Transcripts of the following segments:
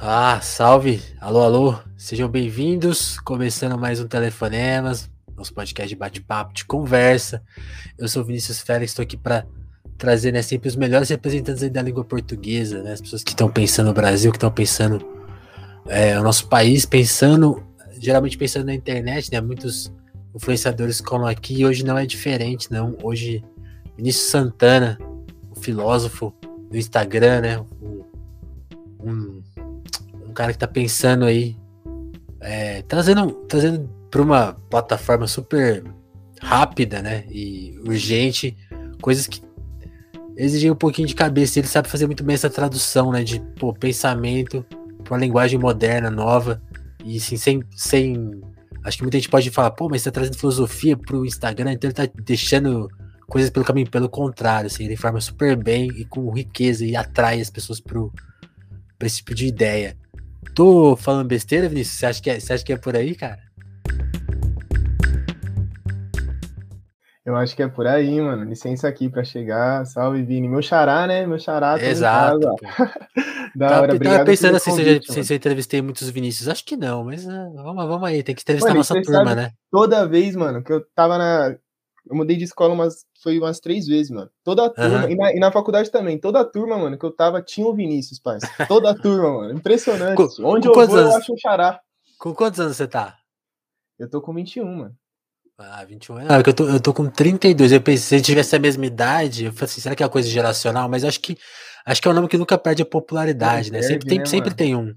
Ah, salve! Alô, alô! Sejam bem-vindos. Começando mais um Telefonemas, nosso podcast de bate-papo, de conversa. Eu sou Vinícius Félix, estou aqui para trazer né, sempre os melhores representantes da língua portuguesa, né, as pessoas que estão pensando no Brasil, que estão pensando é, o nosso país, pensando, geralmente pensando na internet, né? Muitos influenciadores colam aqui e hoje não é diferente, não. Hoje, Vinícius Santana, o filósofo do Instagram, né? Um cara que tá pensando aí, é, trazendo, trazendo para uma plataforma super rápida, né? E urgente, coisas que exigem um pouquinho de cabeça. Ele sabe fazer muito bem essa tradução, né? De pô, pensamento para uma linguagem moderna, nova. E assim, sem, sem. Acho que muita gente pode falar, pô, mas você tá trazendo filosofia pro Instagram, então ele tá deixando coisas pelo caminho. Pelo contrário, assim, ele informa super bem e com riqueza e atrai as pessoas pro, pra esse tipo de ideia. Tô falando besteira, Vinícius? Você acha que é, você acha que é por aí, cara? Eu acho que é por aí, mano. Licença aqui para chegar. Salve, Vini. Meu xará, né? Meu xará. Exato. da hora, eu obrigado. tava pensando assim, convite, se, se eu entrevistei muitos Vinícius. Acho que não, mas uh, vamos, vamos aí. Tem que entrevistar mano, nossa turma, né? Toda vez, mano, que eu tava na. Eu mudei de escola umas. Foi umas três vezes, mano. Toda a turma. Uhum. E, na, e, na, faculdade também. Toda a turma, mano, que eu tava tinha o Vinícius, pai. Toda a turma, mano. Impressionante. Com, Onde com eu vou, anos? eu acho um xará. Com quantos anos você tá? Eu tô com 21, mano. Ah, 21 anos. Ah, eu, tô, eu tô com 32. Eu pensei, se tivesse a mesma idade, eu falei assim, será que é uma coisa geracional? Mas acho que acho que é um nome que nunca perde a popularidade, né? Sempre, tem, né, sempre tem um.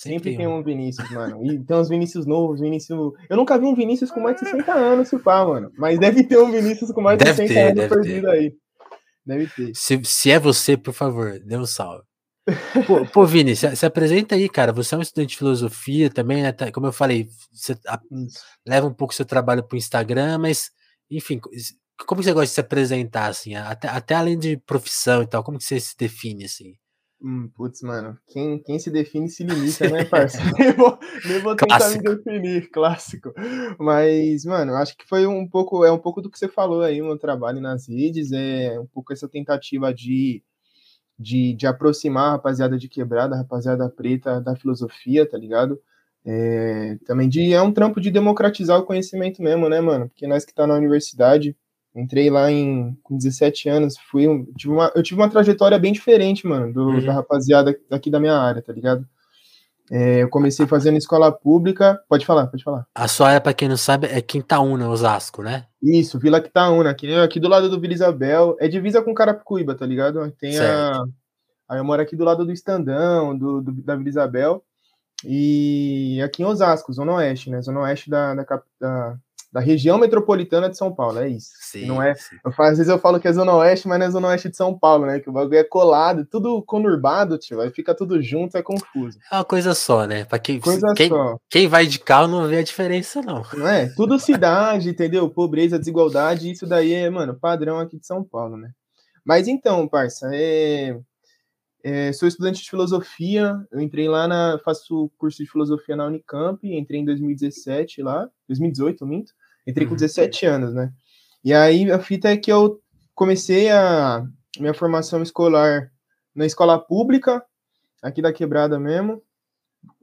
Sempre, sempre tem um. Vinícius, mano. E tem uns Vinícius novos, Vinícius. Eu nunca vi um Vinícius com mais de 60 anos, se pá, mano. Mas deve ter um Vinícius com mais de 60 ter, anos perdido ter. aí. Deve ter. Se, se é você, por favor, dê um salve. Pô, pô Vini, se, se, apresenta aí, cara. Você é um estudante de filosofia também, né? Tá, como eu falei, você a, leva um pouco seu trabalho para o Instagram, mas, enfim, como você gosta de se apresentar, assim? Até, até além de profissão e tal, como que você se define, assim? Hum, putz, mano, quem, quem se define se limita, né, parceiro? nem, vou, vou tentar clássico. me definir, clássico. Mas, mano, acho que foi um pouco, é um pouco do que você falou aí, meu trabalho nas redes, é um pouco essa tentativa de de, de aproximar a rapaziada de quebrada, a rapaziada preta da filosofia, tá ligado? É, também de, é um trampo de democratizar o conhecimento mesmo, né, mano? Porque nós que tá na universidade, entrei lá em, com 17 anos, fui, tive uma, eu tive uma trajetória bem diferente, mano, do, uhum. da rapaziada aqui da minha área, tá ligado? É, eu comecei fazendo escola pública. Pode falar, pode falar. A sua área, para quem não sabe, é Quintaúna, Osasco, né? Isso, Vila Quintaúna, aqui, aqui do lado do Vila Isabel. É divisa com Carapicuíba, tá ligado? Tem certo. a. Aí eu moro aqui do lado do Estandão, do, do, da Vila Isabel. E aqui em Osasco, Zona Oeste, né? Zona Oeste da, da, da da região metropolitana de São Paulo, é isso. Sim, não é, eu, às vezes eu falo que é Zona Oeste, mas não é Zona Oeste de São Paulo, né? Que o bagulho é colado, tudo conurbado, tio, aí fica tudo junto, é confuso. É uma coisa só, né? Para quem, quem, quem vai de carro não vê a diferença, não. Não é? Tudo cidade, entendeu? Pobreza, desigualdade, isso daí é, mano, padrão aqui de São Paulo, né? Mas então, parça, é, é, sou estudante de filosofia, eu entrei lá na. faço curso de filosofia na Unicamp, entrei em 2017 lá, 2018, eu minto. Entrei com 17 uhum. anos, né? E aí a fita é que eu comecei a minha formação escolar na escola pública, aqui da quebrada mesmo,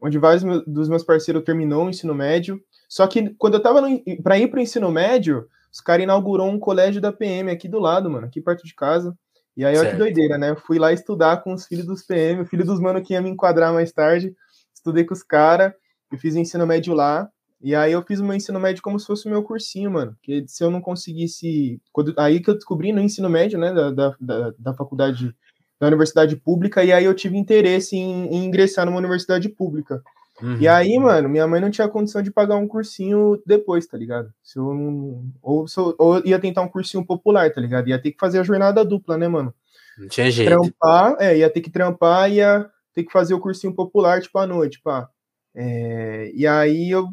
onde vários dos meus parceiros terminou o ensino médio. Só que quando eu tava para ir para o ensino médio, os caras inaugurou um colégio da PM aqui do lado, mano, aqui perto de casa. E aí, olha que doideira, né? Eu fui lá estudar com os filhos dos PM, o filho dos mano que ia me enquadrar mais tarde. Estudei com os caras, e fiz o ensino médio lá. E aí eu fiz o meu ensino médio como se fosse o meu cursinho, mano. Porque se eu não conseguisse. Quando, aí que eu descobri no ensino médio, né, da, da, da faculdade, da universidade pública, e aí eu tive interesse em, em ingressar numa universidade pública. Uhum. E aí, mano, minha mãe não tinha condição de pagar um cursinho depois, tá ligado? Se eu não, ou, se eu, ou ia tentar um cursinho popular, tá ligado? Ia ter que fazer a jornada dupla, né, mano? Não tinha jeito. Trampar, é, ia ter que trampar, ia ter que fazer o cursinho popular, tipo, à noite, pá. É, e aí eu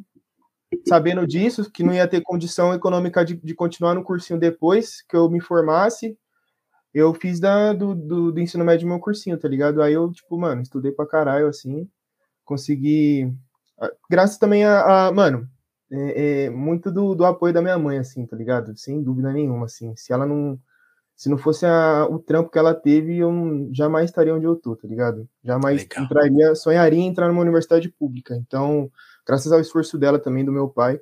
sabendo disso, que não ia ter condição econômica de, de continuar no cursinho depois que eu me formasse, eu fiz da, do, do, do, ensino médio meu cursinho, tá ligado? Aí eu, tipo, mano, estudei pra caralho, assim, consegui. Graças também a, a mano, é, é, muito do, do apoio da minha mãe, assim, tá ligado? Sem dúvida nenhuma, assim. Se ela não. se não fosse a, o trampo que ela teve, eu jamais estaria onde eu tô, tá ligado? Jamais Legal. entraria, sonharia em entrar numa universidade pública. Então, graças ao esforço dela também, do meu pai,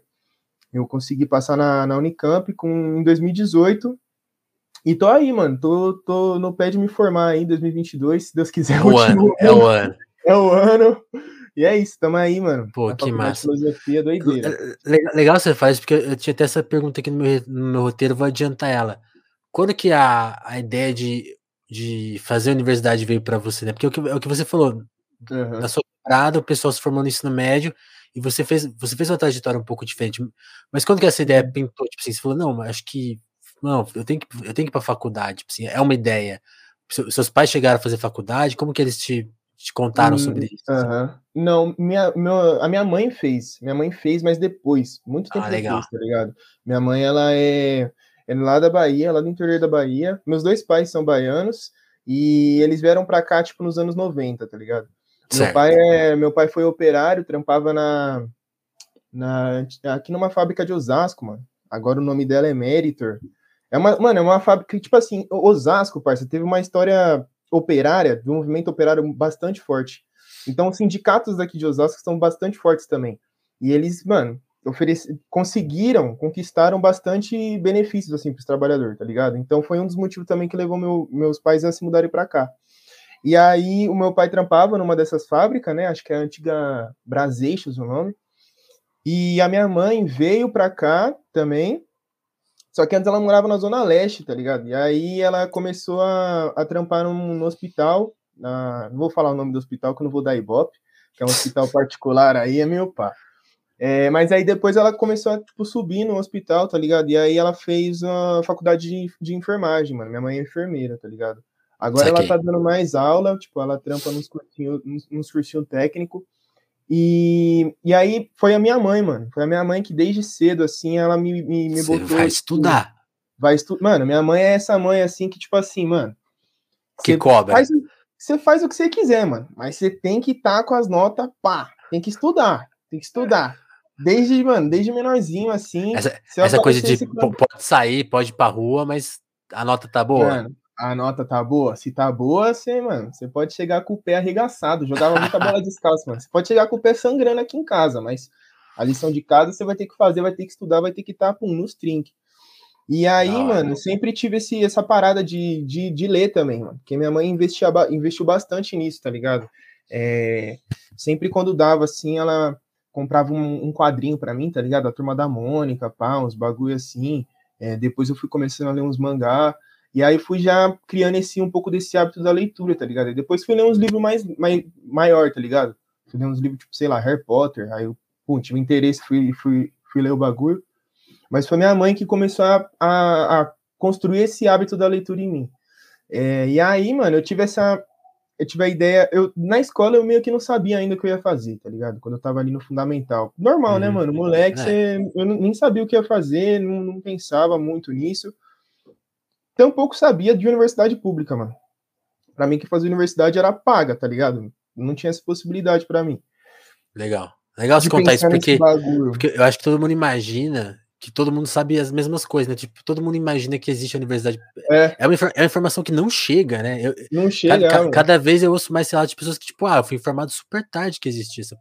eu consegui passar na, na Unicamp com, em 2018. E tô aí, mano. Tô, tô no pé de me formar aí em 2022, se Deus quiser. É o ano, é o ano. É o ano. E é isso, tamo aí, mano. Pô, que massa. Filosofia doideira. Legal você faz, porque eu tinha até essa pergunta aqui no meu, no meu roteiro, vou adiantar ela. Quando que a, a ideia de, de fazer a universidade veio para você, né? Porque é o que, é o que você falou, uhum. na sua parada, o pessoal se formou no ensino médio, e você fez, você fez uma trajetória um pouco diferente. Mas quando que essa ideia uhum. pintou, tipo assim, você falou, não, acho que, não, eu tenho que, eu tenho que ir pra faculdade, tipo assim, é uma ideia. Seus pais chegaram a fazer faculdade, como que eles te te contaram hum, sobre isso? Não, minha, meu, a minha mãe fez. Minha mãe fez, mas depois, muito tempo ah, depois, tá ligado? Minha mãe, ela é, é lá da Bahia, lá do interior da Bahia. Meus dois pais são baianos e eles vieram pra cá, tipo, nos anos 90, tá ligado? Meu pai, é, meu pai foi operário, trampava na, na, aqui numa fábrica de Osasco, mano. Agora o nome dela é Meritor. É uma, mano, é uma fábrica, tipo assim, Osasco, parça, teve uma história operária, de um movimento operário bastante forte. Então, os sindicatos daqui de Osasco são bastante fortes também. E eles, mano, oferece... conseguiram, conquistaram bastante benefícios, assim, para os trabalhadores, tá ligado? Então, foi um dos motivos também que levou meu, meus pais a se mudarem para cá. E aí, o meu pai trampava numa dessas fábricas, né? Acho que é a antiga Braseixos o nome. E a minha mãe veio para cá também, só que antes ela morava na Zona Leste, tá ligado? E aí ela começou a, a trampar no, no hospital. Na, não vou falar o nome do hospital, que eu não vou dar ibope, que é um hospital particular aí, é meu pá. É, mas aí depois ela começou a tipo, subir no hospital, tá ligado? E aí ela fez a faculdade de, de enfermagem, mano. Minha mãe é enfermeira, tá ligado? Agora Saquei. ela tá dando mais aula, tipo, ela trampa nos cursinhos, nos, nos cursinhos técnicos. E, e aí foi a minha mãe, mano. Foi a minha mãe que desde cedo, assim, ela me, me, me botou. Vai tipo, estudar. Vai estudar. Mano, minha mãe é essa mãe, assim, que, tipo assim, mano. Que cobra. Faz, você faz o que você quiser, mano. Mas você tem que estar tá com as notas, pá. Tem que estudar. Tem que estudar. Desde, mano, desde menorzinho, assim. Essa, essa coisa de pode sair, pode ir pra rua, mas a nota tá boa. Mano, a nota tá boa? Se tá boa, você, mano, você pode chegar com o pé arregaçado. Jogava muita bola descalço, mano. Você pode chegar com o pé sangrando aqui em casa, mas a lição de casa você vai ter que fazer, vai ter que estudar, vai ter que estar tá, nos trinques. E aí, mano, eu sempre tive esse, essa parada de, de, de ler também, mano. Porque minha mãe investia, investiu bastante nisso, tá ligado? É, sempre quando dava assim, ela comprava um, um quadrinho para mim, tá ligado? A turma da Mônica, pá, uns bagulho assim. É, depois eu fui começando a ler uns mangá. E aí fui já criando esse um pouco desse hábito da leitura, tá ligado? E depois fui ler uns livros mais, mais maior, tá ligado? Fui ler uns livros, tipo, sei lá, Harry Potter. Aí eu, pum, tive interesse, fui, fui, fui ler o bagulho. Mas foi minha mãe que começou a, a, a construir esse hábito da leitura em mim. É, e aí, mano, eu tive essa. Eu tive a ideia. Eu, na escola eu meio que não sabia ainda o que eu ia fazer, tá ligado? Quando eu tava ali no fundamental. Normal, né, uhum. né, mano? Moleque, é. você, eu nem sabia o que ia fazer, não, não pensava muito nisso tampouco sabia de universidade pública, mano. Para mim, que fazer universidade era paga, tá ligado? Não tinha essa possibilidade para mim. Legal. Legal você contar isso, porque, porque eu acho que todo mundo imagina que todo mundo sabe as mesmas coisas, né? Tipo, todo mundo imagina que existe a universidade. É, é, uma, é uma informação que não chega, né? Eu, não chega. Cada, cada, vez eu ouço mais sei lá, de pessoas que, tipo, ah, eu fui informado super tarde que existia essa.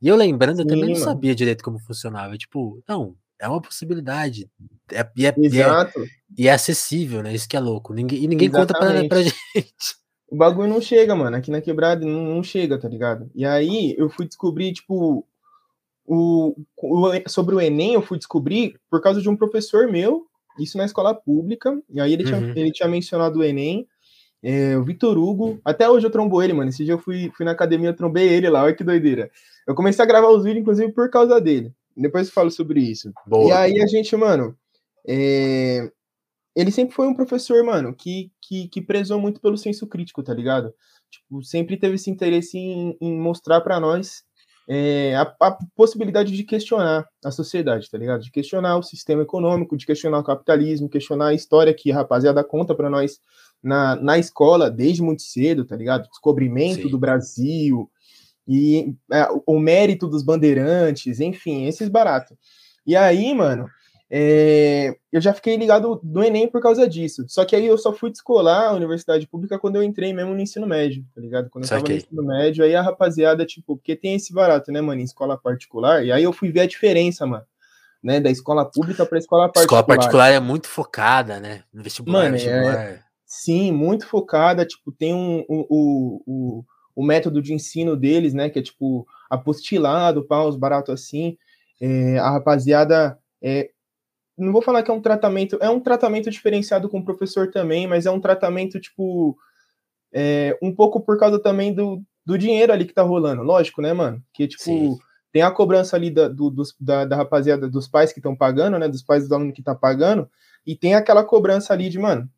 E eu lembrando, eu também não sabia direito como funcionava. Tipo, não, é uma possibilidade. É, e, é, Exato. É, e é acessível, né? Isso que é louco. Ninguém, e ninguém Exatamente. conta pra, pra gente. O bagulho não chega, mano. Aqui na quebrada não, não chega, tá ligado? E aí eu fui descobrir, tipo, o, o, sobre o Enem, eu fui descobrir por causa de um professor meu, isso na escola pública. E aí ele, uhum. tinha, ele tinha mencionado o Enem. É, o Vitor Hugo, até hoje eu trombo ele, mano. Esse dia eu fui, fui na academia, eu trombei ele lá, olha que doideira. Eu comecei a gravar os vídeos, inclusive, por causa dele. Depois eu falo sobre isso. Boa. E aí a gente, mano, é... ele sempre foi um professor, mano, que, que, que prezou muito pelo senso crítico, tá ligado? Tipo, sempre teve esse interesse em, em mostrar para nós é, a, a, possibilidade de questionar a sociedade, tá ligado? De questionar o sistema econômico, de questionar o capitalismo, questionar a história que a rapaziada conta para nós na, na escola desde muito cedo, tá ligado? Descobrimento Sim. do Brasil, e é, o mérito dos bandeirantes, enfim, esses baratos. E aí, mano, é, eu já fiquei ligado do Enem por causa disso. Só que aí eu só fui descolar a universidade pública quando eu entrei mesmo no ensino médio, tá ligado? Quando eu tava no ensino médio, aí a rapaziada, tipo, porque tem esse barato, né, mano, em escola particular, e aí eu fui ver a diferença, mano, né, da escola pública pra escola particular. Escola particular é muito focada, né, no vestibular. Mano, vestibular. É, sim, muito focada, tipo, tem um, um, um, o método de ensino deles, né, que é, tipo, apostilado, pau, os baratos assim, é, a rapaziada... É, não vou falar que é um tratamento, é um tratamento diferenciado com o professor também, mas é um tratamento, tipo, é, um pouco por causa também do, do dinheiro ali que tá rolando, lógico, né, mano? Que, tipo, Sim. tem a cobrança ali da, do, dos, da, da rapaziada, dos pais que estão pagando, né, dos pais dos alunos que tá pagando, e tem aquela cobrança ali de, mano,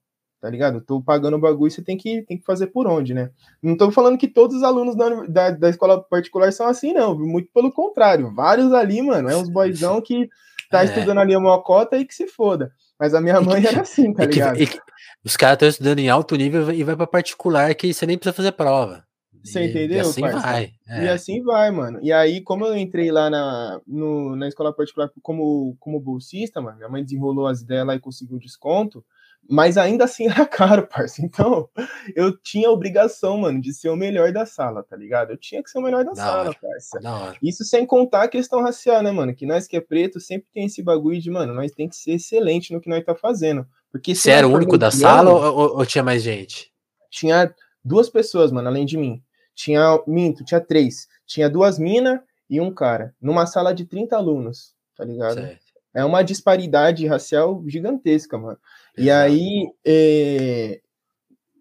tá ligado? tô pagando o bagulho, você tem que, tem que fazer por onde, né? Não tô falando que todos os alunos da, da, da escola particular são assim, não, muito pelo contrário, vários ali, mano, é uns boizão que tá é. estudando ali uma cota e que se foda. Mas a minha mãe era assim, tá ligado? Que, que, os caras estão estudando em alto nível e vai para particular que você nem precisa fazer prova. Você entendeu? E assim parça? vai. É. E assim vai, mano. E aí, como eu entrei lá na, no, na escola particular como, como bolsista, mano, minha mãe desenrolou as ideias lá e conseguiu desconto. Mas ainda assim era caro, parça. Então, eu tinha a obrigação, mano, de ser o melhor da sala, tá ligado? Eu tinha que ser o melhor da, da sala, hora. parça. Da. Isso sem contar a questão racial, né, mano? Que nós que é preto sempre tem esse bagulho de, mano, nós tem que ser excelente no que nós tá fazendo. Porque Você era o único da sala ou, ou, ou, tinha mais gente? Tinha duas pessoas, mano, além de mim. Tinha, minto, tinha três. Tinha duas minas e um cara. Numa sala de 30 alunos, tá ligado? Certo. É uma disparidade racial gigantesca, mano. E aí, é...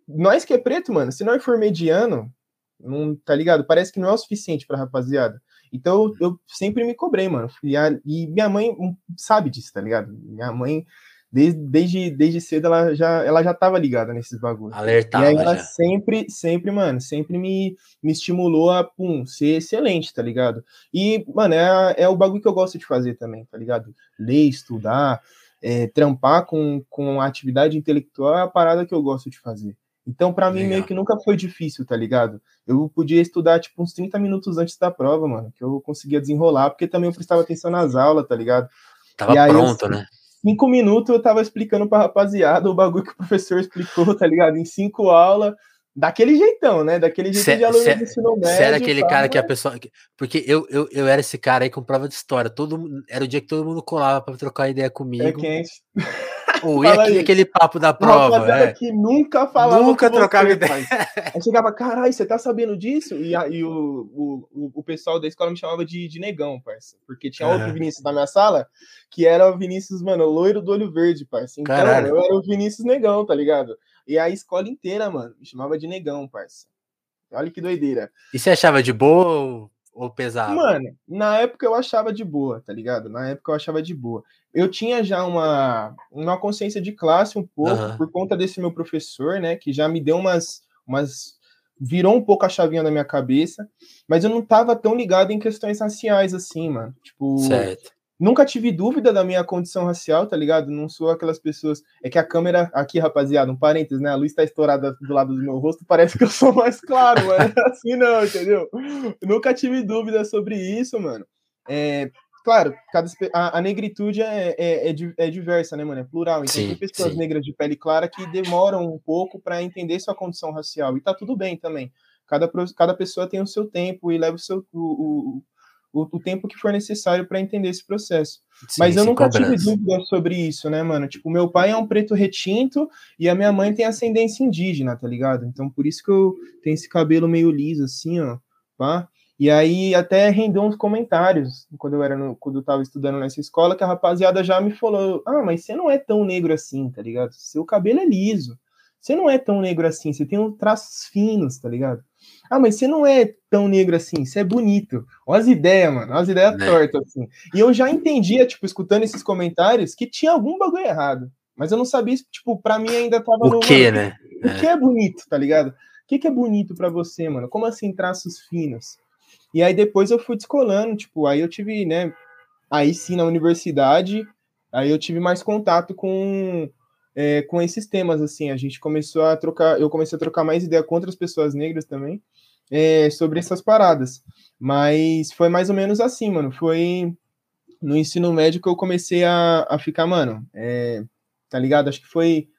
nós que é preto, mano, se nós for mediano, não, tá ligado? Parece que não é o suficiente pra rapaziada. Então eu sempre me cobrei, mano. E, a, e minha mãe sabe disso, tá ligado? Minha mãe, desde, desde, desde cedo, ela já, ela já tava ligada nesses bagulhos. Alertava. E aí ela já. sempre, sempre, mano, sempre me, me estimulou a pum, ser excelente, tá ligado? E, mano, é, é o bagulho que eu gosto de fazer também, tá ligado? Ler, estudar é, trampar com, com atividade intelectual é a parada que eu gosto de fazer. Então, para mim, meio que nunca foi difícil, tá ligado? Eu podia estudar, tipo, uns 30 minutos antes da prova, mano, que eu conseguia desenrolar, porque também eu prestava atenção nas aulas, tá ligado? Tava e aí, pronto, assim, né? Cinco minutos eu tava explicando pra rapaziada o bagulho que o professor explicou, tá ligado? Em cinco aulas, daquele jeitão, né? Daquele jeito cê, de aluno cê, de ensino médio. Você era aquele cara que a pessoa. Porque eu, eu, eu era esse cara aí com prova de história. Todo, era o dia que todo mundo colava para trocar ideia comigo. É quente. Ou e aquele, aquele papo da prova. É. que nunca falava. Nunca trocava ideia. Aí chegava, caralho, você tá sabendo disso? E, aí o, o, o pessoal da escola me chamava de, de negão, parça. Porque tinha outro Vinícius na minha sala, que era o Vinícius, mano, loiro do olho verde, parça. Então, Caralho. eu era o Vinícius negão, tá ligado? E a escola inteira, mano, me chamava de negão, parça. Olha que doideira. E você achava de boa ou pesado? Mano, na época eu achava de boa, tá ligado? Na época eu achava de boa. Eu tinha já uma, uma consciência de classe um pouco, uhum. por conta desse meu professor, né? Que já me deu umas, umas. virou um pouco a chavinha na minha cabeça, mas eu não tava tão ligado em questões raciais assim, mano. Tipo, certo. Nunca tive dúvida da minha condição racial, tá ligado? Não sou aquelas pessoas. É que a câmera, aqui, rapaziada, um parênteses, né? A luz tá estourada do lado do meu rosto, parece que eu sou mais claro, mas assim não, entendeu? Nunca tive dúvida sobre isso, mano. É, claro, cada, a, a negritude é, é, é, é, diversa, né, mano? É plural. Então sim, tem pessoas sim. negras de pele clara que demoram um pouco para entender sua condição racial. E tá tudo bem também. Cada, cada pessoa tem o seu tempo e leva o seu. O, o, o, o tempo que for necessário para entender esse processo. Sim, Mas eu nunca cobrança. tive dúvida sobre isso, né, mano? Tipo, meu pai é um preto retinto e a minha mãe tem ascendência indígena, tá ligado? Então, por isso que eu tenho esse cabelo meio liso, assim, ó, pá. E aí até rendeu uns comentários quando eu era no, quando eu tava estudando nessa escola, que a rapaziada já me falou: "Ah, mas você não é tão negro assim, tá ligado? Seu cabelo é liso. Você não é tão negro assim, você tem uns traços finos, tá ligado? Ah, mas você não é tão negro assim, você é bonito. Olha as ideias, mano, olha as ideias é. tortas, assim. E eu já entendia, tipo, escutando esses comentários, que tinha algum bagulho errado. Mas eu não sabia, tipo, pra mim ainda tava o no. Que, né? O é. que é bonito, tá ligado? O que, que é bonito para você, mano? Como assim traços finos? E aí depois eu fui descolando, tipo, aí eu tive, né? Aí sim, na universidade, aí eu tive mais contato com é, com esses temas, assim, a gente começou a trocar, eu comecei a trocar mais ideia com outras pessoas negras também, é, sobre essas paradas, mas foi mais ou menos assim, mano, foi no ensino médio que eu comecei a, a ficar, mano, é, tá ligado? Acho que foi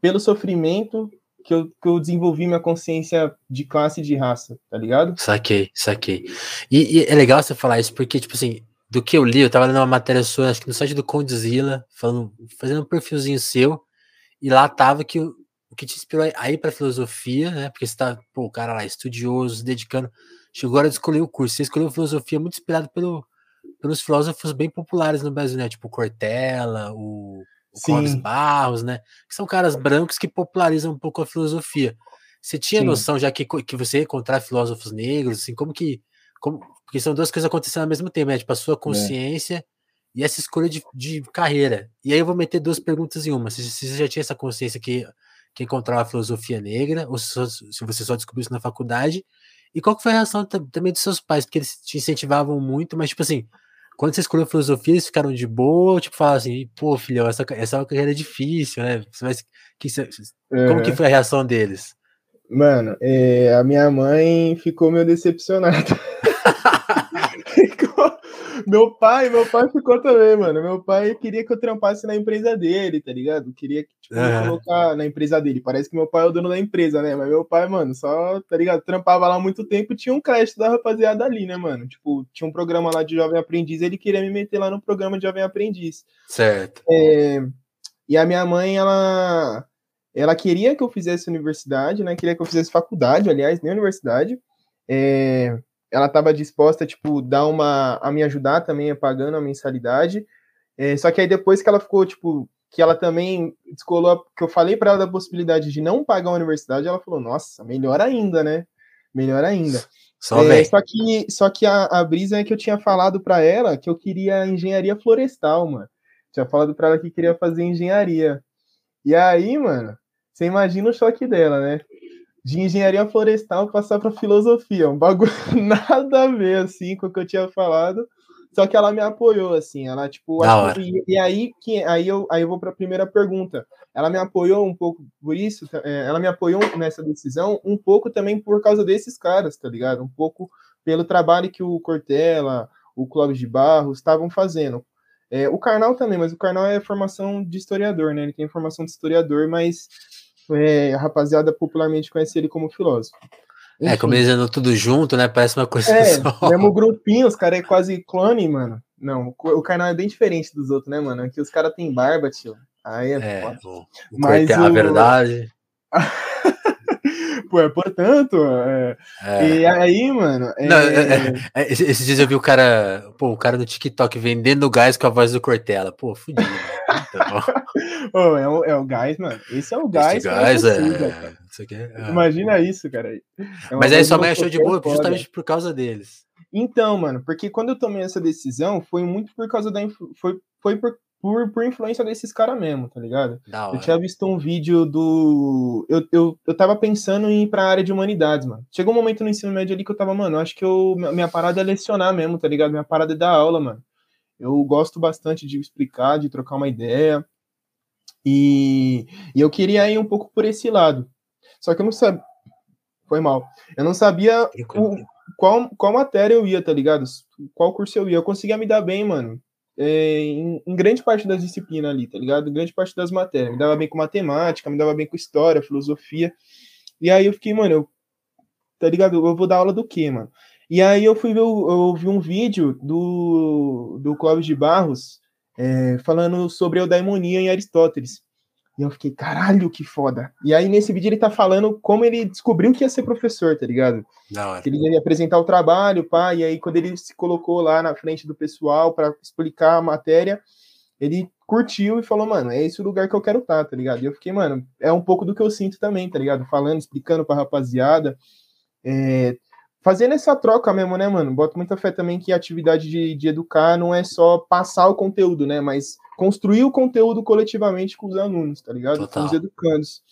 pelo sofrimento que eu, que eu desenvolvi minha consciência de classe e de raça, tá ligado? Saquei, saquei. E, e, é legal você falar isso, porque, tipo assim, do que eu li, eu tava lendo uma matéria sua, acho que no site do Condzilla, falando, fazendo um perfilzinho seu, e lá tava que o, o que te inspirou a ir pra filosofia, né? Porque você tá, pô, o cara lá, estudioso, se dedicando, chegou a hora de escolher o curso. Você escolheu filosofia muito inspirado pelo, pelos filósofos bem populares no Brasil, né? Tipo Cortella, o o Clóvis Barros, né? Que são caras brancos que popularizam um pouco a filosofia. Você tinha Sim. noção, já que, que você ia encontrar filósofos negros, assim, como que. Como, porque são duas coisas acontecendo ao mesmo tempo, né? Tipo, a sua é. consciência é. E essa escolha de, de carreira. E aí eu vou meter duas perguntas em uma. Se, se você já tinha essa consciência que, que encontrava a filosofia negra, ou se, se você só descobriu isso na faculdade, e qual foi a reação também dos seus pais? Porque eles te incentivavam muito, mas, tipo assim, quando você escolheu filosofia, eles ficaram de boa, tipo, falaram assim, pô, filhão, essa, essa é uma carreira difícil, né? Que, como que foi a reação deles? Mano, é, a minha mãe ficou meio decepcionada. Meu pai, meu pai ficou também, mano. Meu pai queria que eu trampasse na empresa dele, tá ligado? Queria tipo, uhum. colocar na empresa dele. Parece que meu pai é o dono da empresa, né? Mas meu pai, mano, só, tá ligado? Trampava lá muito tempo e tinha um crédito da rapaziada ali, né, mano? Tipo, tinha um programa lá de jovem aprendiz, ele queria me meter lá no programa de jovem aprendiz. Certo. É... E a minha mãe, ela ela queria que eu fizesse universidade, né? Queria que eu fizesse faculdade, aliás, nem universidade. É ela estava disposta, tipo, dar uma a me ajudar também pagando a mensalidade. É, só que aí depois que ela ficou, tipo, que ela também descolou, que eu falei para ela da possibilidade de não pagar a universidade, ela falou: "Nossa, melhor ainda, né? Melhor ainda". Só, é, só que só que a, a brisa é que eu tinha falado para ela que eu queria engenharia florestal, mano. Tinha falado para ela que queria fazer engenharia. E aí, mano, você imagina o choque dela, né? De engenharia florestal passar para filosofia, um bagulho nada a ver assim com o que eu tinha falado. Só que ela me apoiou assim, ela tipo, e, e, aí que aí eu aí eu vou para a primeira pergunta. Ela me apoiou um pouco por isso, é, ela me apoiou nessa decisão um pouco também por causa desses caras, tá ligado? Um pouco pelo trabalho que o Cortella, o Clóvis de Barros estavam fazendo. É, o Karnal também, mas o Karnal é formação de historiador, né? Ele tem formação de historiador, mas é, a rapaziada popularmente conhece ele como filósofo. Enfim. É, como eles andam tudo junto, né? Parece uma coisa é, só. Mesmo grupinho, os caras é quase clone, mano. Não, o canal é bem diferente dos outros, né, mano? Aqui os caras têm barba, tio. Aí é, é foda. O, o Mas o... a verdade. Pô, é, portanto. É... É. E aí, mano. É... Não, é, é, esses dias eu vi o cara. Pô, o cara no TikTok vendendo gás com a voz do Cortella. Pô, fudido. oh, é, o, é o gás, mano. Esse é o gás. Esse gás é. Isso aqui Imagina isso, cara. Mas aí sua mãe achou de boa justamente por causa deles. Então, mano, porque quando eu tomei essa decisão, foi muito por causa da. Foi, foi por por, por influência desses caras mesmo, tá ligado? Eu tinha visto um vídeo do. Eu, eu, eu tava pensando em ir pra área de humanidades, mano. Chegou um momento no ensino médio ali que eu tava, mano, acho que eu, minha parada é lecionar mesmo, tá ligado? Minha parada é dar aula, mano. Eu gosto bastante de explicar, de trocar uma ideia. E, e eu queria ir um pouco por esse lado. Só que eu não sabia. Foi mal. Eu não sabia o, qual, qual matéria eu ia, tá ligado? Qual curso eu ia. Eu conseguia me dar bem, mano é, em, em, grande parte das disciplinas ali, tá ligado? Grande parte das matérias. Me dava bem com matemática, me dava bem com história, filosofia. E aí eu fiquei, mano, eu, tá ligado? Eu vou dar aula do quê, mano? E aí eu fui ver, eu vi um vídeo do, do Clóvis de Barros é, falando sobre a eudaimonia em Aristóteles. E eu fiquei, caralho, que foda. E aí, nesse vídeo, ele tá falando como ele descobriu que ia ser professor, tá ligado? Não, que ele ia apresentar o trabalho, pá, e aí, quando ele se colocou lá na frente do pessoal para explicar a matéria, ele curtiu e falou, mano, é esse o lugar que eu quero estar, tá, tá ligado? E eu fiquei, mano, é um pouco do que eu sinto também, tá ligado? Falando, explicando pra rapaziada, é, fazendo essa troca mesmo, né, mano? Boto muita fé também que a atividade de, de educar não é só passar o conteúdo, né? Mas construir o conteúdo coletivamente com os alunos, tá ligado? Total. Com os educandos.